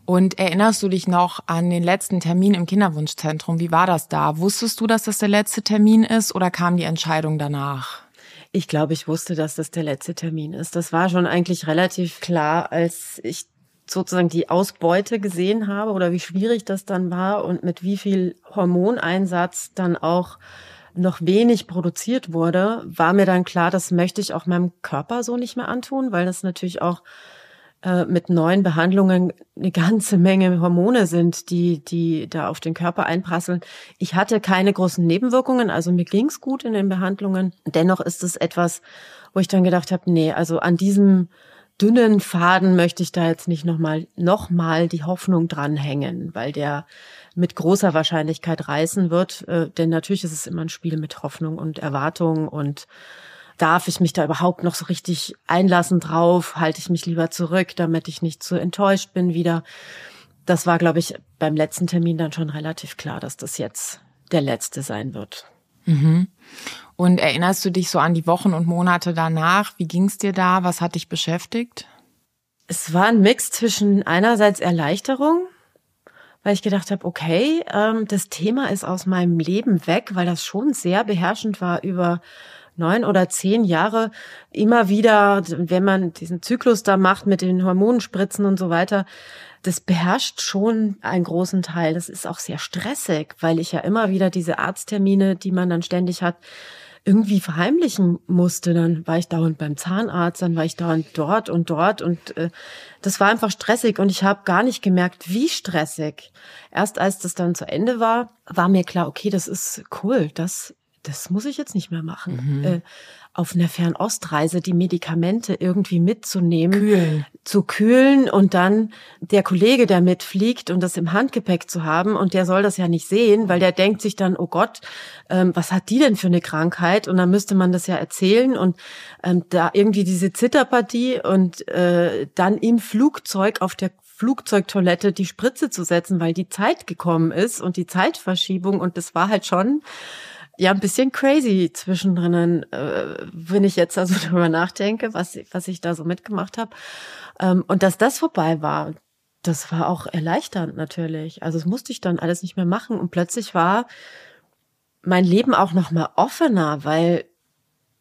Und erinnerst du dich noch an den letzten Termin im Kinderwunschzentrum? Wie war das da? Wusstest du, dass das der letzte Termin ist oder kam die Entscheidung danach? Ich glaube, ich wusste, dass das der letzte Termin ist. Das war schon eigentlich relativ klar, als ich sozusagen die Ausbeute gesehen habe oder wie schwierig das dann war und mit wie viel Hormoneinsatz dann auch noch wenig produziert wurde, war mir dann klar, das möchte ich auch meinem Körper so nicht mehr antun, weil das natürlich auch äh, mit neuen Behandlungen eine ganze Menge Hormone sind, die, die da auf den Körper einprasseln. Ich hatte keine großen Nebenwirkungen, also mir ging's gut in den Behandlungen. Dennoch ist es etwas, wo ich dann gedacht habe, nee, also an diesem dünnen Faden möchte ich da jetzt nicht nochmal noch mal die Hoffnung dranhängen, weil der mit großer Wahrscheinlichkeit reißen wird. Äh, denn natürlich ist es immer ein Spiel mit Hoffnung und Erwartung und darf ich mich da überhaupt noch so richtig einlassen drauf? Halte ich mich lieber zurück, damit ich nicht zu enttäuscht bin wieder? Das war, glaube ich, beim letzten Termin dann schon relativ klar, dass das jetzt der letzte sein wird. Mhm. Und erinnerst du dich so an die Wochen und Monate danach? Wie ging's dir da? Was hat dich beschäftigt? Es war ein Mix zwischen einerseits Erleichterung, weil ich gedacht habe, okay, ähm, das Thema ist aus meinem Leben weg, weil das schon sehr beherrschend war über neun oder zehn Jahre immer wieder, wenn man diesen Zyklus da macht mit den Hormonspritzen und so weiter, das beherrscht schon einen großen Teil. Das ist auch sehr stressig, weil ich ja immer wieder diese Arzttermine, die man dann ständig hat, irgendwie verheimlichen musste. Dann war ich dauernd beim Zahnarzt, dann war ich dauernd dort und dort und äh, das war einfach stressig und ich habe gar nicht gemerkt, wie stressig. Erst als das dann zu Ende war, war mir klar, okay, das ist cool, das das muss ich jetzt nicht mehr machen. Mhm. Äh, auf einer Fernostreise die Medikamente irgendwie mitzunehmen, kühlen. zu kühlen und dann der Kollege, der mitfliegt und das im Handgepäck zu haben und der soll das ja nicht sehen, weil der denkt sich dann, oh Gott, ähm, was hat die denn für eine Krankheit? Und dann müsste man das ja erzählen und ähm, da irgendwie diese Zitterpartie und äh, dann im Flugzeug auf der Flugzeugtoilette die Spritze zu setzen, weil die Zeit gekommen ist und die Zeitverschiebung und das war halt schon ja ein bisschen crazy zwischendrin, äh, wenn ich jetzt also darüber nachdenke, was, was ich da so mitgemacht habe. Ähm, und dass das vorbei war, das war auch erleichternd natürlich. Also es musste ich dann alles nicht mehr machen und plötzlich war mein Leben auch noch mal offener, weil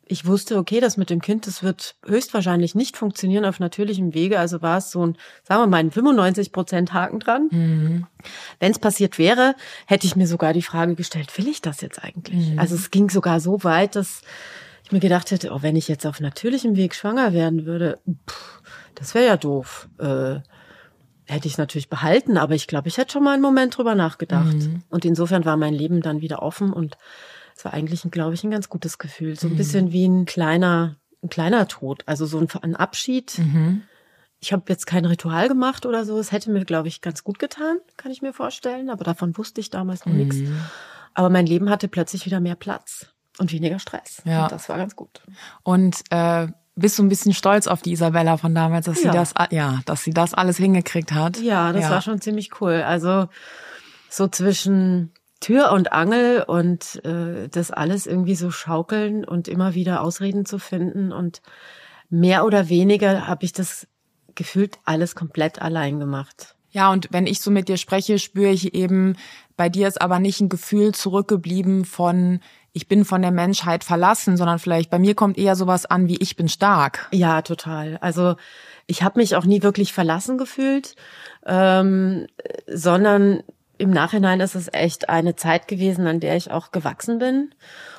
ich wusste, okay, das mit dem Kind, das wird höchstwahrscheinlich nicht funktionieren auf natürlichem Wege. Also war es so ein, sagen wir mal, ein 95 Prozent Haken dran. Mhm. Wenn es passiert wäre, hätte ich mir sogar die Frage gestellt, will ich das jetzt eigentlich? Mhm. Also es ging sogar so weit, dass ich mir gedacht hätte, oh, wenn ich jetzt auf natürlichem Weg schwanger werden würde, pff, das wäre ja doof. Äh, hätte ich natürlich behalten, aber ich glaube, ich hätte schon mal einen Moment drüber nachgedacht. Mhm. Und insofern war mein Leben dann wieder offen und es war eigentlich, glaube ich, ein ganz gutes Gefühl. So ein mhm. bisschen wie ein kleiner, ein kleiner Tod. Also so ein, ein Abschied. Mhm. Ich habe jetzt kein Ritual gemacht oder so. Es hätte mir, glaube ich, ganz gut getan, kann ich mir vorstellen. Aber davon wusste ich damals noch mhm. nichts. Aber mein Leben hatte plötzlich wieder mehr Platz und weniger Stress. Ja. Und das war ganz gut. Und äh, bist du ein bisschen stolz auf die Isabella von damals, dass ja. sie das, ja, dass sie das alles hingekriegt hat? Ja, das ja. war schon ziemlich cool. Also so zwischen Tür und Angel und äh, das alles irgendwie so schaukeln und immer wieder Ausreden zu finden. Und mehr oder weniger habe ich das gefühlt alles komplett allein gemacht. Ja, und wenn ich so mit dir spreche, spüre ich eben, bei dir ist aber nicht ein Gefühl zurückgeblieben von, ich bin von der Menschheit verlassen, sondern vielleicht bei mir kommt eher sowas an wie ich bin stark. Ja, total. Also ich habe mich auch nie wirklich verlassen gefühlt, ähm, sondern im Nachhinein ist es echt eine Zeit gewesen, an der ich auch gewachsen bin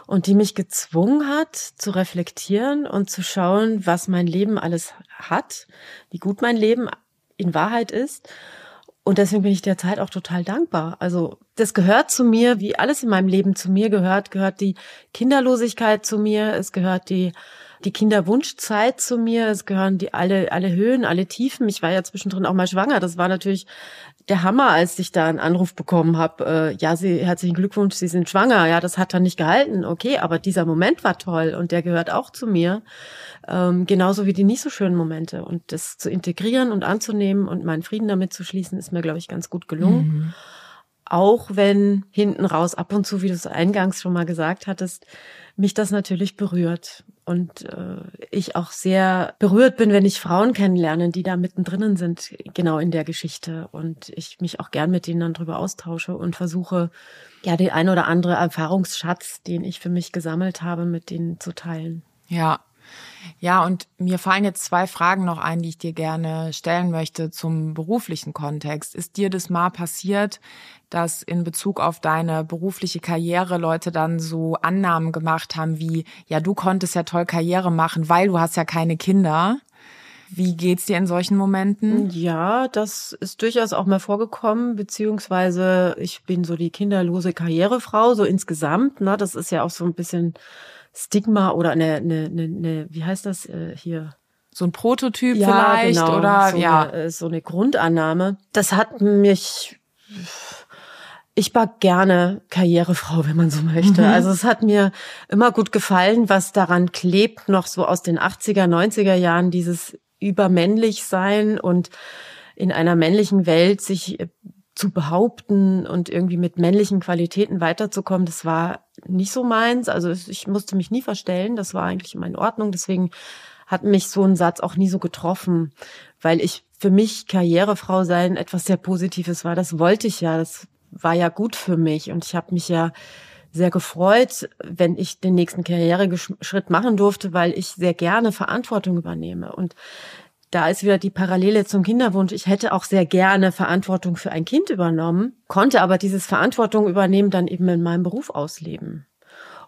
und die mich gezwungen hat, zu reflektieren und zu schauen, was mein Leben alles hat, wie gut mein Leben in Wahrheit ist. Und deswegen bin ich der Zeit auch total dankbar. Also das gehört zu mir, wie alles in meinem Leben zu mir gehört, gehört die Kinderlosigkeit zu mir, es gehört die die Kinderwunschzeit zu mir. Es gehören die alle, alle Höhen, alle Tiefen. Ich war ja zwischendrin auch mal schwanger. Das war natürlich der Hammer, als ich da einen Anruf bekommen habe. Äh, ja, Sie, herzlichen Glückwunsch, Sie sind schwanger. Ja, das hat dann nicht gehalten. Okay, aber dieser Moment war toll und der gehört auch zu mir. Ähm, genauso wie die nicht so schönen Momente. Und das zu integrieren und anzunehmen und meinen Frieden damit zu schließen, ist mir, glaube ich, ganz gut gelungen. Mhm auch wenn hinten raus ab und zu, wie du es eingangs schon mal gesagt hattest, mich das natürlich berührt. Und äh, ich auch sehr berührt bin, wenn ich Frauen kennenlerne, die da mittendrin sind, genau in der Geschichte. Und ich mich auch gern mit denen dann drüber austausche und versuche, ja, den ein oder andere Erfahrungsschatz, den ich für mich gesammelt habe, mit denen zu teilen. Ja, ja, und mir fallen jetzt zwei Fragen noch ein, die ich dir gerne stellen möchte zum beruflichen Kontext. Ist dir das mal passiert, dass in Bezug auf deine berufliche Karriere Leute dann so Annahmen gemacht haben wie, ja, du konntest ja toll Karriere machen, weil du hast ja keine Kinder? Wie geht's dir in solchen Momenten? Ja, das ist durchaus auch mal vorgekommen, beziehungsweise ich bin so die kinderlose Karrierefrau, so insgesamt. Ne? Das ist ja auch so ein bisschen Stigma oder eine, eine, eine, eine wie heißt das äh, hier? So ein Prototyp ja, vielleicht genau, oder so ja, eine, äh, so eine Grundannahme. Das hat mich ich war gerne Karrierefrau, wenn man so möchte. Mhm. Also es hat mir immer gut gefallen, was daran klebt, noch so aus den 80er, 90er Jahren, dieses übermännlich sein und in einer männlichen Welt sich äh, zu behaupten und irgendwie mit männlichen Qualitäten weiterzukommen, das war nicht so meins. Also ich musste mich nie verstellen, das war eigentlich immer in Ordnung. Deswegen hat mich so ein Satz auch nie so getroffen, weil ich für mich Karrierefrau sein etwas sehr Positives war. Das wollte ich ja, das war ja gut für mich und ich habe mich ja sehr gefreut, wenn ich den nächsten Karriereschritt machen durfte, weil ich sehr gerne Verantwortung übernehme. Und da ist wieder die Parallele zum Kinderwunsch. Ich hätte auch sehr gerne Verantwortung für ein Kind übernommen, konnte aber dieses Verantwortung übernehmen dann eben in meinem Beruf ausleben.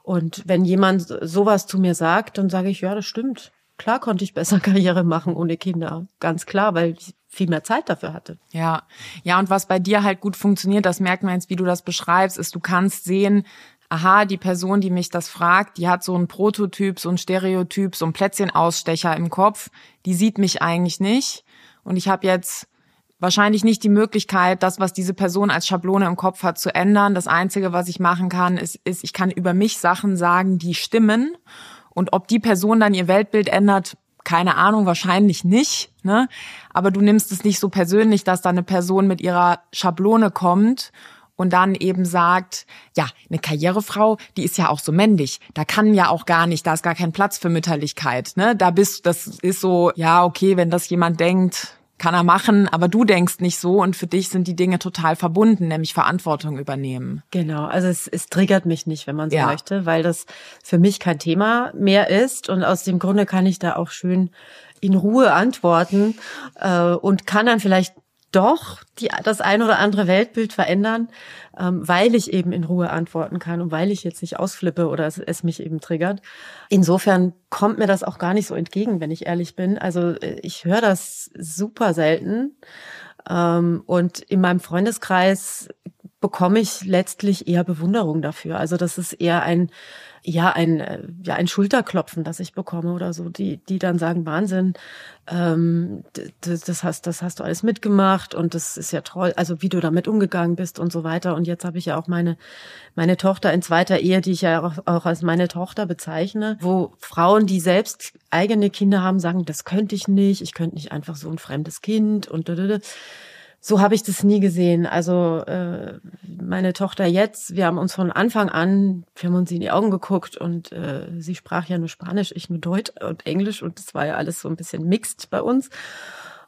Und wenn jemand sowas zu mir sagt, dann sage ich, ja, das stimmt. Klar konnte ich besser Karriere machen ohne Kinder. Ganz klar, weil ich viel mehr Zeit dafür hatte. Ja, ja, und was bei dir halt gut funktioniert, das merkt man jetzt, wie du das beschreibst, ist, du kannst sehen, aha, die Person, die mich das fragt, die hat so ein Prototyp, so ein Stereotyp, so ein Plätzchenausstecher im Kopf, die sieht mich eigentlich nicht. Und ich habe jetzt wahrscheinlich nicht die Möglichkeit, das, was diese Person als Schablone im Kopf hat, zu ändern. Das Einzige, was ich machen kann, ist, ist ich kann über mich Sachen sagen, die stimmen. Und ob die Person dann ihr Weltbild ändert, keine Ahnung, wahrscheinlich nicht. Ne? Aber du nimmst es nicht so persönlich, dass da eine Person mit ihrer Schablone kommt und dann eben sagt, ja, eine Karrierefrau, die ist ja auch so männlich. Da kann ja auch gar nicht, da ist gar kein Platz für Mütterlichkeit. Ne? Da bist, das ist so, ja, okay, wenn das jemand denkt, kann er machen, aber du denkst nicht so und für dich sind die Dinge total verbunden, nämlich Verantwortung übernehmen. Genau, also es, es triggert mich nicht, wenn man so ja. möchte, weil das für mich kein Thema mehr ist und aus dem Grunde kann ich da auch schön in Ruhe antworten äh, und kann dann vielleicht doch die, das ein oder andere Weltbild verändern, ähm, weil ich eben in Ruhe antworten kann und weil ich jetzt nicht ausflippe oder es, es mich eben triggert. Insofern kommt mir das auch gar nicht so entgegen, wenn ich ehrlich bin. Also äh, ich höre das super selten. Ähm, und in meinem Freundeskreis bekomme ich letztlich eher Bewunderung dafür. Also das ist eher ein ja ein äh, ja ein Schulterklopfen, das ich bekomme oder so, die die dann sagen Wahnsinn, ähm, das, das hast das hast du alles mitgemacht und das ist ja toll, also wie du damit umgegangen bist und so weiter. Und jetzt habe ich ja auch meine meine Tochter in zweiter Ehe, die ich ja auch, auch als meine Tochter bezeichne, wo Frauen, die selbst eigene Kinder haben, sagen, das könnte ich nicht, ich könnte nicht einfach so ein fremdes Kind und so habe ich das nie gesehen. Also äh, meine Tochter jetzt, wir haben uns von Anfang an, wir haben uns in die Augen geguckt und äh, sie sprach ja nur Spanisch, ich nur Deutsch und Englisch und das war ja alles so ein bisschen mixed bei uns.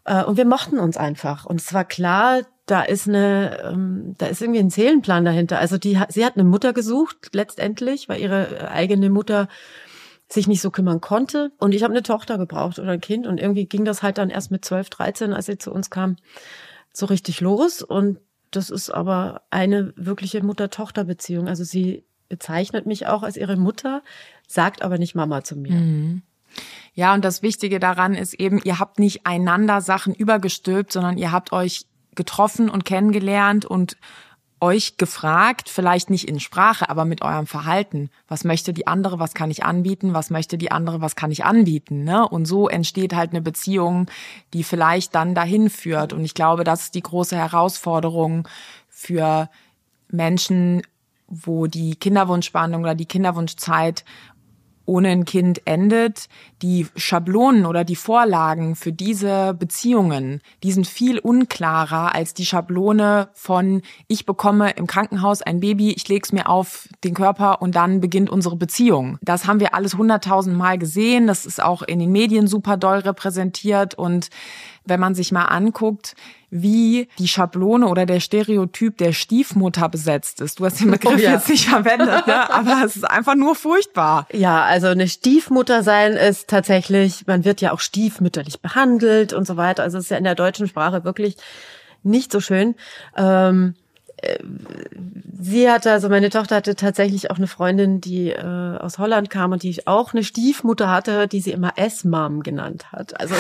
Äh, und wir mochten uns einfach. Und es war klar, da ist eine, ähm, da ist irgendwie ein Seelenplan dahinter. Also die, sie hat eine Mutter gesucht letztendlich, weil ihre eigene Mutter sich nicht so kümmern konnte. Und ich habe eine Tochter gebraucht oder ein Kind. Und irgendwie ging das halt dann erst mit 12, 13, als sie zu uns kam so richtig los. Und das ist aber eine wirkliche Mutter-Tochter-Beziehung. Also sie bezeichnet mich auch als ihre Mutter, sagt aber nicht Mama zu mir. Mhm. Ja, und das Wichtige daran ist eben, ihr habt nicht einander Sachen übergestülpt, sondern ihr habt euch getroffen und kennengelernt und euch gefragt, vielleicht nicht in Sprache, aber mit eurem Verhalten. Was möchte die andere, was kann ich anbieten, was möchte die andere, was kann ich anbieten. Ne? Und so entsteht halt eine Beziehung, die vielleicht dann dahin führt. Und ich glaube, das ist die große Herausforderung für Menschen, wo die Kinderwunschbehandlung oder die Kinderwunschzeit ohne ein Kind endet, die Schablonen oder die Vorlagen für diese Beziehungen, die sind viel unklarer als die Schablone von ich bekomme im Krankenhaus ein Baby, ich lege es mir auf den Körper und dann beginnt unsere Beziehung. Das haben wir alles hunderttausend Mal gesehen, das ist auch in den Medien super doll repräsentiert und wenn man sich mal anguckt, wie die Schablone oder der Stereotyp der Stiefmutter besetzt ist. Du hast den Begriff oh, ja. jetzt nicht verwendet, ne? aber es ist einfach nur furchtbar. Ja, also eine Stiefmutter sein ist tatsächlich, man wird ja auch stiefmütterlich behandelt und so weiter. Also es ist ja in der deutschen Sprache wirklich nicht so schön. Ähm, sie hatte, also meine Tochter hatte tatsächlich auch eine Freundin, die äh, aus Holland kam und die auch eine Stiefmutter hatte, die sie immer S-Mom genannt hat. Also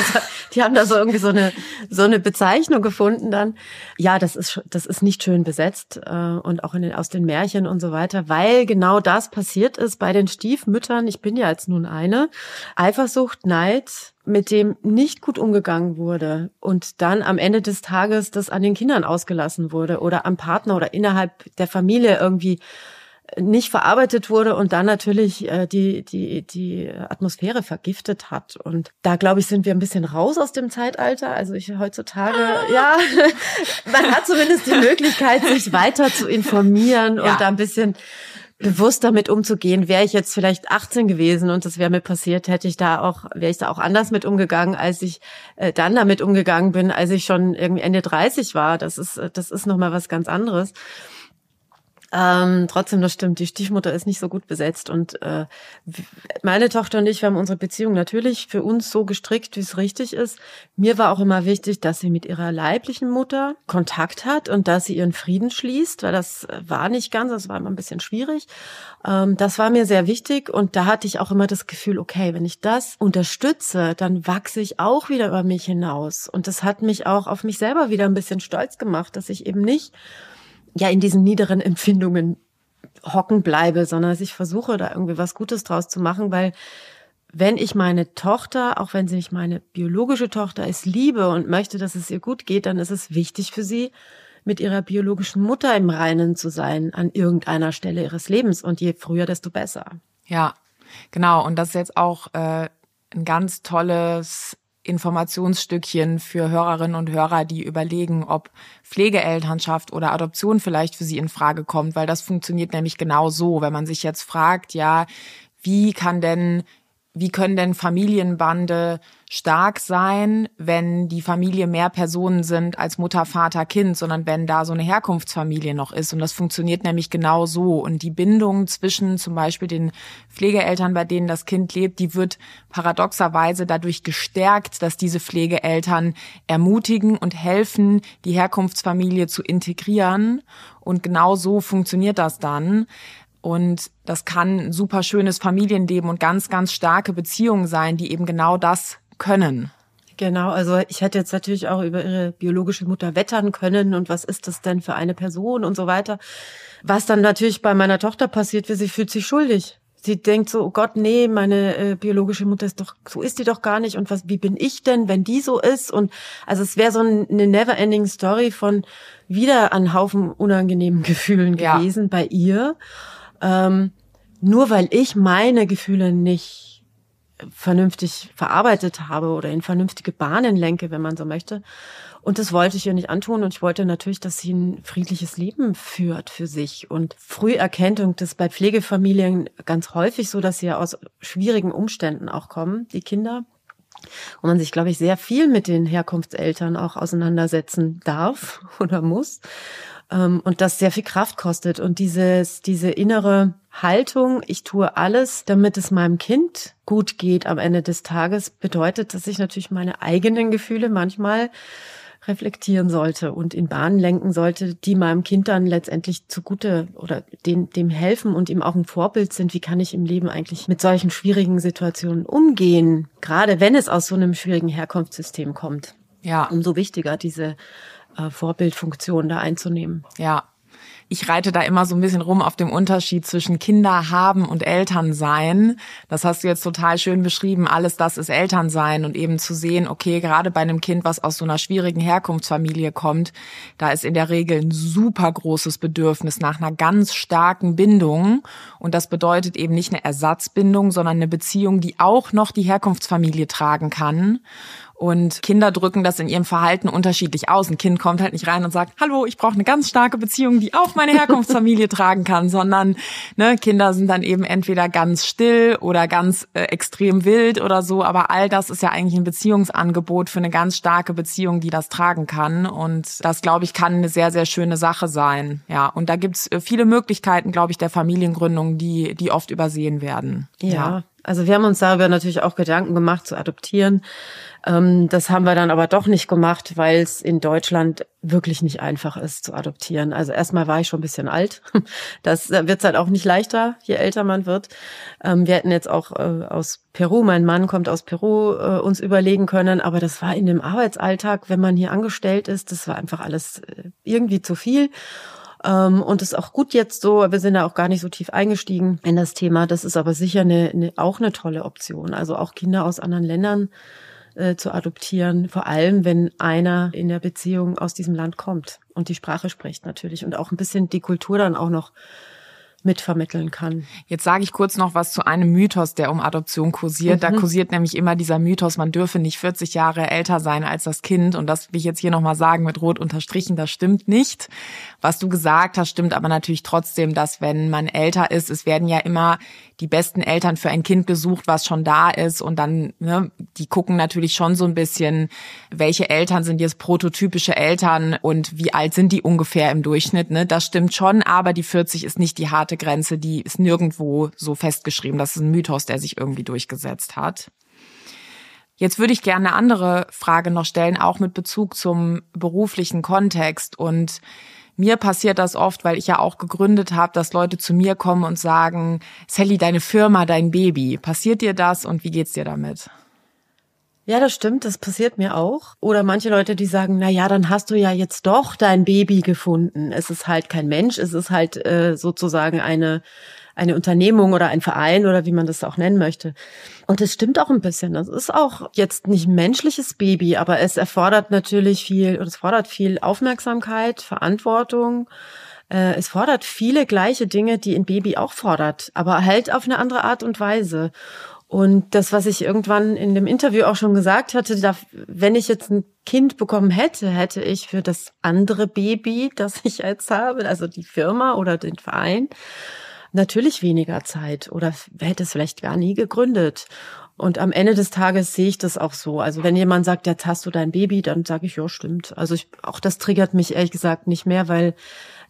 die haben da so irgendwie so eine so eine Bezeichnung gefunden dann. Ja, das ist das ist nicht schön besetzt äh, und auch in den, aus den Märchen und so weiter, weil genau das passiert ist bei den Stiefmüttern. Ich bin ja jetzt nun eine Eifersucht, Neid mit dem nicht gut umgegangen wurde und dann am Ende des Tages das an den Kindern ausgelassen wurde oder am Partner oder innerhalb der Familie irgendwie nicht verarbeitet wurde und dann natürlich äh, die die die Atmosphäre vergiftet hat. Und da glaube ich sind wir ein bisschen raus aus dem Zeitalter. Also ich heutzutage ja man hat zumindest die Möglichkeit sich weiter zu informieren ja. und da ein bisschen bewusst damit umzugehen. Wäre ich jetzt vielleicht 18 gewesen und das wäre mir passiert, hätte ich da auch, wäre ich da auch anders mit umgegangen, als ich äh, dann damit umgegangen bin, als ich schon irgendwie Ende 30 war. Das ist, das ist nochmal was ganz anderes. Ähm, trotzdem, das stimmt, die Stiefmutter ist nicht so gut besetzt. Und äh, meine Tochter und ich, wir haben unsere Beziehung natürlich für uns so gestrickt, wie es richtig ist. Mir war auch immer wichtig, dass sie mit ihrer leiblichen Mutter Kontakt hat und dass sie ihren Frieden schließt, weil das war nicht ganz, das war immer ein bisschen schwierig. Ähm, das war mir sehr wichtig und da hatte ich auch immer das Gefühl, okay, wenn ich das unterstütze, dann wachse ich auch wieder über mich hinaus. Und das hat mich auch auf mich selber wieder ein bisschen stolz gemacht, dass ich eben nicht ja in diesen niederen Empfindungen hocken bleibe, sondern dass ich versuche, da irgendwie was Gutes draus zu machen, weil wenn ich meine Tochter, auch wenn sie nicht meine biologische Tochter ist, liebe und möchte, dass es ihr gut geht, dann ist es wichtig für sie, mit ihrer biologischen Mutter im Reinen zu sein an irgendeiner Stelle ihres Lebens. Und je früher, desto besser. Ja, genau. Und das ist jetzt auch äh, ein ganz tolles Informationsstückchen für Hörerinnen und Hörer, die überlegen, ob Pflegeelternschaft oder Adoption vielleicht für sie in Frage kommt, weil das funktioniert nämlich genau so, wenn man sich jetzt fragt, ja, wie kann denn wie können denn Familienbande stark sein, wenn die Familie mehr Personen sind als Mutter, Vater, Kind, sondern wenn da so eine Herkunftsfamilie noch ist. Und das funktioniert nämlich genau so. Und die Bindung zwischen zum Beispiel den Pflegeeltern, bei denen das Kind lebt, die wird paradoxerweise dadurch gestärkt, dass diese Pflegeeltern ermutigen und helfen, die Herkunftsfamilie zu integrieren. Und genau so funktioniert das dann. Und das kann super schönes Familienleben und ganz, ganz starke Beziehungen sein, die eben genau das können. Genau, also ich hätte jetzt natürlich auch über ihre biologische Mutter wettern können und was ist das denn für eine Person und so weiter. Was dann natürlich bei meiner Tochter passiert, wie sie fühlt sich schuldig. Sie denkt so, oh Gott, nee, meine äh, biologische Mutter ist doch, so ist die doch gar nicht. Und was, wie bin ich denn, wenn die so ist? Und also es wäre so eine never-ending Story von wieder an Haufen unangenehmen Gefühlen gewesen ja. bei ihr ähm, nur weil ich meine Gefühle nicht vernünftig verarbeitet habe oder in vernünftige Bahnen lenke, wenn man so möchte. Und das wollte ich ihr nicht antun. Und ich wollte natürlich, dass sie ein friedliches Leben führt für sich. Und Früherkenntung, das bei Pflegefamilien ganz häufig so, dass sie ja aus schwierigen Umständen auch kommen, die Kinder. Und man sich, glaube ich, sehr viel mit den Herkunftseltern auch auseinandersetzen darf oder muss. Ähm, und das sehr viel Kraft kostet. Und dieses, diese innere Haltung, ich tue alles, damit es meinem Kind gut geht am Ende des Tages, bedeutet, dass ich natürlich meine eigenen Gefühle manchmal reflektieren sollte und in Bahnen lenken sollte, die meinem Kind dann letztendlich zugute oder dem, dem helfen und ihm auch ein Vorbild sind. Wie kann ich im Leben eigentlich mit solchen schwierigen Situationen umgehen? Gerade wenn es aus so einem schwierigen Herkunftssystem kommt. Ja. Umso wichtiger diese äh, Vorbildfunktion da einzunehmen. Ja. Ich reite da immer so ein bisschen rum auf dem Unterschied zwischen Kinder haben und Eltern sein. Das hast du jetzt total schön beschrieben. Alles das ist Elternsein und eben zu sehen, okay, gerade bei einem Kind, was aus so einer schwierigen Herkunftsfamilie kommt, da ist in der Regel ein super großes Bedürfnis nach einer ganz starken Bindung. Und das bedeutet eben nicht eine Ersatzbindung, sondern eine Beziehung, die auch noch die Herkunftsfamilie tragen kann. Und Kinder drücken das in ihrem Verhalten unterschiedlich aus. Ein Kind kommt halt nicht rein und sagt, hallo, ich brauche eine ganz starke Beziehung, die auch meine Herkunftsfamilie tragen kann, sondern ne, Kinder sind dann eben entweder ganz still oder ganz äh, extrem wild oder so. Aber all das ist ja eigentlich ein Beziehungsangebot für eine ganz starke Beziehung, die das tragen kann. Und das, glaube ich, kann eine sehr, sehr schöne Sache sein. Ja, und da gibt's äh, viele Möglichkeiten, glaube ich, der Familiengründung, die, die oft übersehen werden. ja. ja. Also wir haben uns darüber natürlich auch Gedanken gemacht zu adoptieren. Ähm, das haben wir dann aber doch nicht gemacht, weil es in Deutschland wirklich nicht einfach ist zu adoptieren. Also erstmal war ich schon ein bisschen alt. Das wird halt auch nicht leichter, je älter man wird. Ähm, wir hätten jetzt auch äh, aus Peru, mein Mann kommt aus Peru, äh, uns überlegen können, aber das war in dem Arbeitsalltag, wenn man hier angestellt ist, das war einfach alles äh, irgendwie zu viel. Ähm, und ist auch gut jetzt so. Wir sind da auch gar nicht so tief eingestiegen in das Thema. Das ist aber sicher eine, eine auch eine tolle Option. Also auch Kinder aus anderen Ländern äh, zu adoptieren, vor allem wenn einer in der Beziehung aus diesem Land kommt und die Sprache spricht natürlich und auch ein bisschen die Kultur dann auch noch mitvermitteln kann. Jetzt sage ich kurz noch was zu einem Mythos, der um Adoption kursiert. Mhm. Da kursiert nämlich immer dieser Mythos, man dürfe nicht 40 Jahre älter sein als das Kind. Und das will ich jetzt hier nochmal sagen mit rot unterstrichen, das stimmt nicht. Was du gesagt hast, stimmt aber natürlich trotzdem, dass wenn man älter ist, es werden ja immer die besten Eltern für ein Kind gesucht, was schon da ist. Und dann, ne, die gucken natürlich schon so ein bisschen, welche Eltern sind jetzt prototypische Eltern und wie alt sind die ungefähr im Durchschnitt. Ne? Das stimmt schon, aber die 40 ist nicht die harte Grenze, die ist nirgendwo so festgeschrieben. Das ist ein Mythos, der sich irgendwie durchgesetzt hat. Jetzt würde ich gerne eine andere Frage noch stellen, auch mit Bezug zum beruflichen Kontext und mir passiert das oft, weil ich ja auch gegründet habe, dass Leute zu mir kommen und sagen, Sally, deine Firma, dein Baby. Passiert dir das und wie geht's dir damit? Ja, das stimmt, das passiert mir auch. Oder manche Leute, die sagen, na ja, dann hast du ja jetzt doch dein Baby gefunden. Es ist halt kein Mensch, es ist halt äh, sozusagen eine eine Unternehmung oder ein Verein oder wie man das auch nennen möchte. Und es stimmt auch ein bisschen. Das ist auch jetzt nicht ein menschliches Baby, aber es erfordert natürlich viel, oder es fordert viel Aufmerksamkeit, Verantwortung. Äh, es fordert viele gleiche Dinge, die ein Baby auch fordert, aber halt auf eine andere Art und Weise. Und das, was ich irgendwann in dem Interview auch schon gesagt hatte, da, wenn ich jetzt ein Kind bekommen hätte, hätte ich für das andere Baby, das ich jetzt habe, also die Firma oder den Verein, natürlich weniger Zeit oder hätte es vielleicht gar nie gegründet. Und am Ende des Tages sehe ich das auch so. Also wenn jemand sagt, jetzt hast du dein Baby, dann sage ich, ja, stimmt. Also ich, auch das triggert mich ehrlich gesagt nicht mehr, weil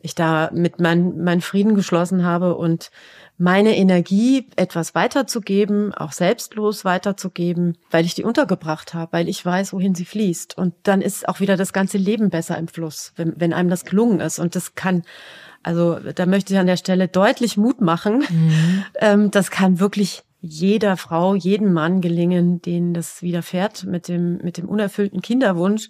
ich da mit mein, mein Frieden geschlossen habe und meine Energie etwas weiterzugeben, auch selbstlos weiterzugeben, weil ich die untergebracht habe, weil ich weiß, wohin sie fließt. Und dann ist auch wieder das ganze Leben besser im Fluss, wenn, wenn einem das gelungen ist. Und das kann also da möchte ich an der Stelle deutlich Mut machen. Mhm. Ähm, das kann wirklich jeder Frau, jedem Mann gelingen, denen das widerfährt mit dem, mit dem unerfüllten Kinderwunsch.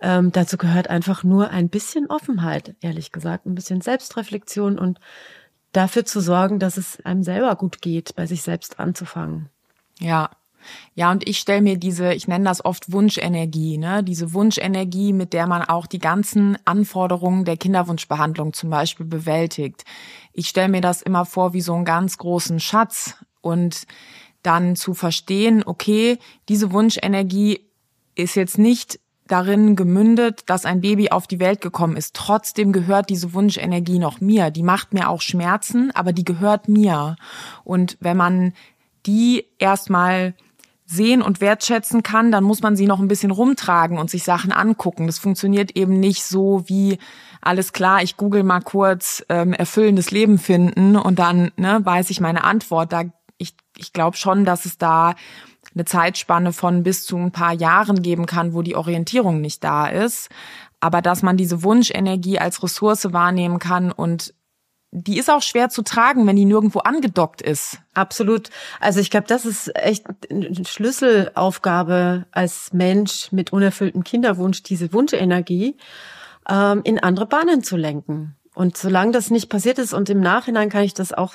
Ähm, dazu gehört einfach nur ein bisschen Offenheit, ehrlich gesagt, ein bisschen Selbstreflexion und dafür zu sorgen, dass es einem selber gut geht, bei sich selbst anzufangen. Ja, ja, und ich stelle mir diese, ich nenne das oft Wunschenergie, ne? diese Wunschenergie, mit der man auch die ganzen Anforderungen der Kinderwunschbehandlung zum Beispiel bewältigt. Ich stelle mir das immer vor wie so einen ganz großen Schatz und dann zu verstehen, okay, diese Wunschenergie ist jetzt nicht darin gemündet, dass ein Baby auf die Welt gekommen ist. Trotzdem gehört diese Wunschenergie noch mir. Die macht mir auch Schmerzen, aber die gehört mir. Und wenn man die erstmal sehen und wertschätzen kann, dann muss man sie noch ein bisschen rumtragen und sich Sachen angucken. Das funktioniert eben nicht so wie alles klar, ich google mal kurz ähm, erfüllendes Leben finden und dann ne, weiß ich meine Antwort. Da ich ich glaube schon, dass es da eine Zeitspanne von bis zu ein paar Jahren geben kann, wo die Orientierung nicht da ist, aber dass man diese Wunschenergie als Ressource wahrnehmen kann und die ist auch schwer zu tragen, wenn die nirgendwo angedockt ist. Absolut. Also ich glaube, das ist echt eine Schlüsselaufgabe als Mensch mit unerfülltem Kinderwunsch, diese Wunschenergie ähm, in andere Bahnen zu lenken. Und solange das nicht passiert ist und im Nachhinein kann ich das auch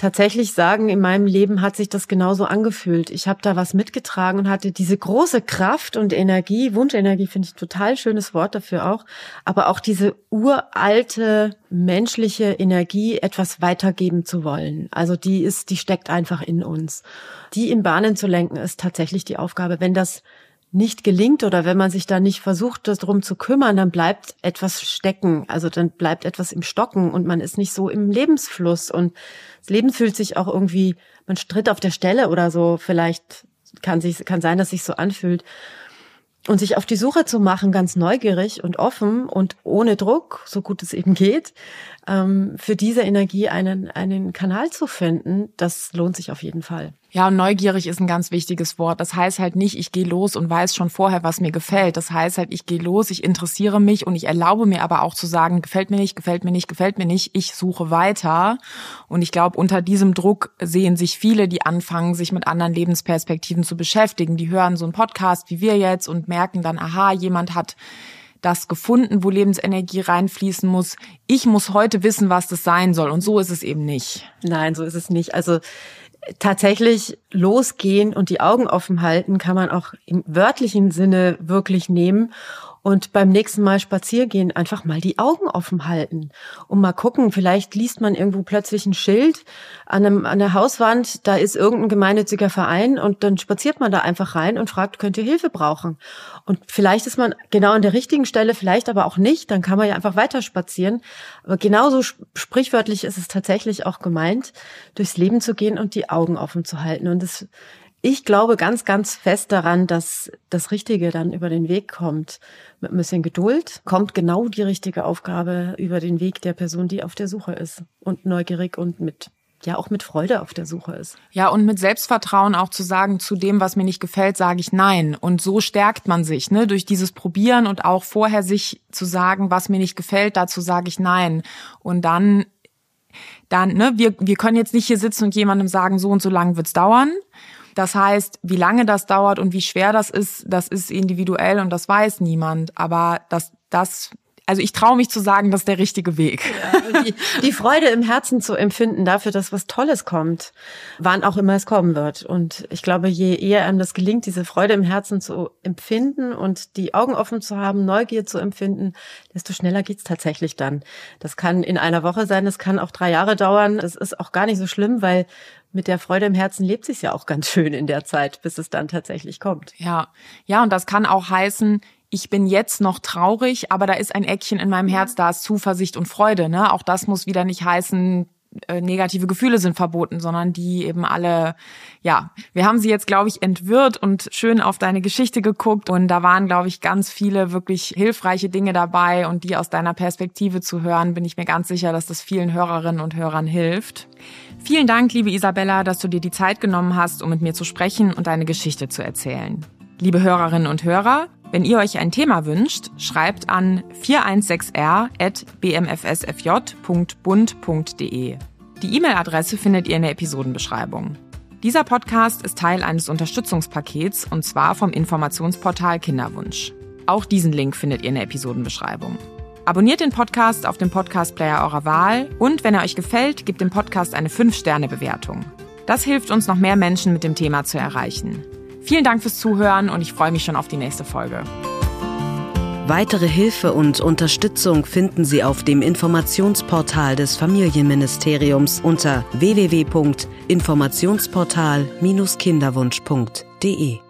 tatsächlich sagen, in meinem Leben hat sich das genauso angefühlt. Ich habe da was mitgetragen und hatte diese große Kraft und Energie, Wunschenergie finde ich total schönes Wort dafür auch, aber auch diese uralte menschliche Energie, etwas weitergeben zu wollen. Also die ist, die steckt einfach in uns. Die in Bahnen zu lenken, ist tatsächlich die Aufgabe. Wenn das nicht gelingt oder wenn man sich da nicht versucht, darum zu kümmern, dann bleibt etwas stecken. Also dann bleibt etwas im Stocken und man ist nicht so im Lebensfluss und das Leben fühlt sich auch irgendwie, man stritt auf der Stelle oder so. Vielleicht kann sich, kann sein, dass sich so anfühlt. Und sich auf die Suche zu machen, ganz neugierig und offen und ohne Druck, so gut es eben geht, ähm, für diese Energie einen, einen Kanal zu finden, das lohnt sich auf jeden Fall. Ja, und neugierig ist ein ganz wichtiges Wort. Das heißt halt nicht, ich gehe los und weiß schon vorher, was mir gefällt. Das heißt halt, ich gehe los, ich interessiere mich und ich erlaube mir aber auch zu sagen, gefällt mir nicht, gefällt mir nicht, gefällt mir nicht, ich suche weiter. Und ich glaube, unter diesem Druck sehen sich viele, die anfangen, sich mit anderen Lebensperspektiven zu beschäftigen. Die hören so einen Podcast wie wir jetzt und merken dann, aha, jemand hat das gefunden, wo Lebensenergie reinfließen muss. Ich muss heute wissen, was das sein soll. Und so ist es eben nicht. Nein, so ist es nicht. Also tatsächlich losgehen und die Augen offen halten kann man auch im wörtlichen Sinne wirklich nehmen und beim nächsten Mal spaziergehen einfach mal die Augen offen halten und mal gucken, vielleicht liest man irgendwo plötzlich ein Schild an, einem, an der Hauswand, da ist irgendein gemeinnütziger Verein und dann spaziert man da einfach rein und fragt, könnt ihr Hilfe brauchen? Und vielleicht ist man genau an der richtigen Stelle, vielleicht aber auch nicht, dann kann man ja einfach weiter spazieren. Aber genauso sprichwörtlich ist es tatsächlich auch gemeint, durchs Leben zu gehen und die Augen offen zu halten. Und das ich glaube ganz, ganz fest daran, dass das Richtige dann über den Weg kommt. Mit ein bisschen Geduld kommt genau die richtige Aufgabe über den Weg der Person, die auf der Suche ist und neugierig und mit ja auch mit Freude auf der Suche ist. Ja, und mit Selbstvertrauen auch zu sagen, zu dem, was mir nicht gefällt, sage ich nein. Und so stärkt man sich, ne, durch dieses Probieren und auch vorher sich zu sagen, was mir nicht gefällt, dazu sage ich nein. Und dann, dann, ne, wir, wir können jetzt nicht hier sitzen und jemandem sagen, so und so lang wird's dauern. Das heißt, wie lange das dauert und wie schwer das ist, das ist individuell und das weiß niemand. Aber das, das also ich traue mich zu sagen, das ist der richtige Weg. Ja, die, die, Freude im Herzen zu empfinden dafür, dass was Tolles kommt, wann auch immer es kommen wird. Und ich glaube, je eher einem das gelingt, diese Freude im Herzen zu empfinden und die Augen offen zu haben, Neugier zu empfinden, desto schneller geht's tatsächlich dann. Das kann in einer Woche sein, das kann auch drei Jahre dauern. Es ist auch gar nicht so schlimm, weil mit der Freude im Herzen lebt sich ja auch ganz schön in der Zeit, bis es dann tatsächlich kommt. Ja, ja, und das kann auch heißen, ich bin jetzt noch traurig, aber da ist ein Eckchen in meinem Herz, da ist Zuversicht und Freude. Ne? Auch das muss wieder nicht heißen, äh, negative Gefühle sind verboten, sondern die eben alle, ja, wir haben sie jetzt, glaube ich, entwirrt und schön auf deine Geschichte geguckt und da waren, glaube ich, ganz viele wirklich hilfreiche Dinge dabei und die aus deiner Perspektive zu hören, bin ich mir ganz sicher, dass das vielen Hörerinnen und Hörern hilft. Vielen Dank, liebe Isabella, dass du dir die Zeit genommen hast, um mit mir zu sprechen und deine Geschichte zu erzählen. Liebe Hörerinnen und Hörer, wenn ihr euch ein Thema wünscht, schreibt an 416r.bmfsfj.bund.de. Die E-Mail-Adresse findet ihr in der Episodenbeschreibung. Dieser Podcast ist Teil eines Unterstützungspakets und zwar vom Informationsportal Kinderwunsch. Auch diesen Link findet ihr in der Episodenbeschreibung. Abonniert den Podcast auf dem Podcast-Player eurer Wahl und wenn er euch gefällt, gebt dem Podcast eine 5-Sterne-Bewertung. Das hilft uns, noch mehr Menschen mit dem Thema zu erreichen. Vielen Dank fürs Zuhören und ich freue mich schon auf die nächste Folge. Weitere Hilfe und Unterstützung finden Sie auf dem Informationsportal des Familienministeriums unter www.informationsportal-kinderwunsch.de.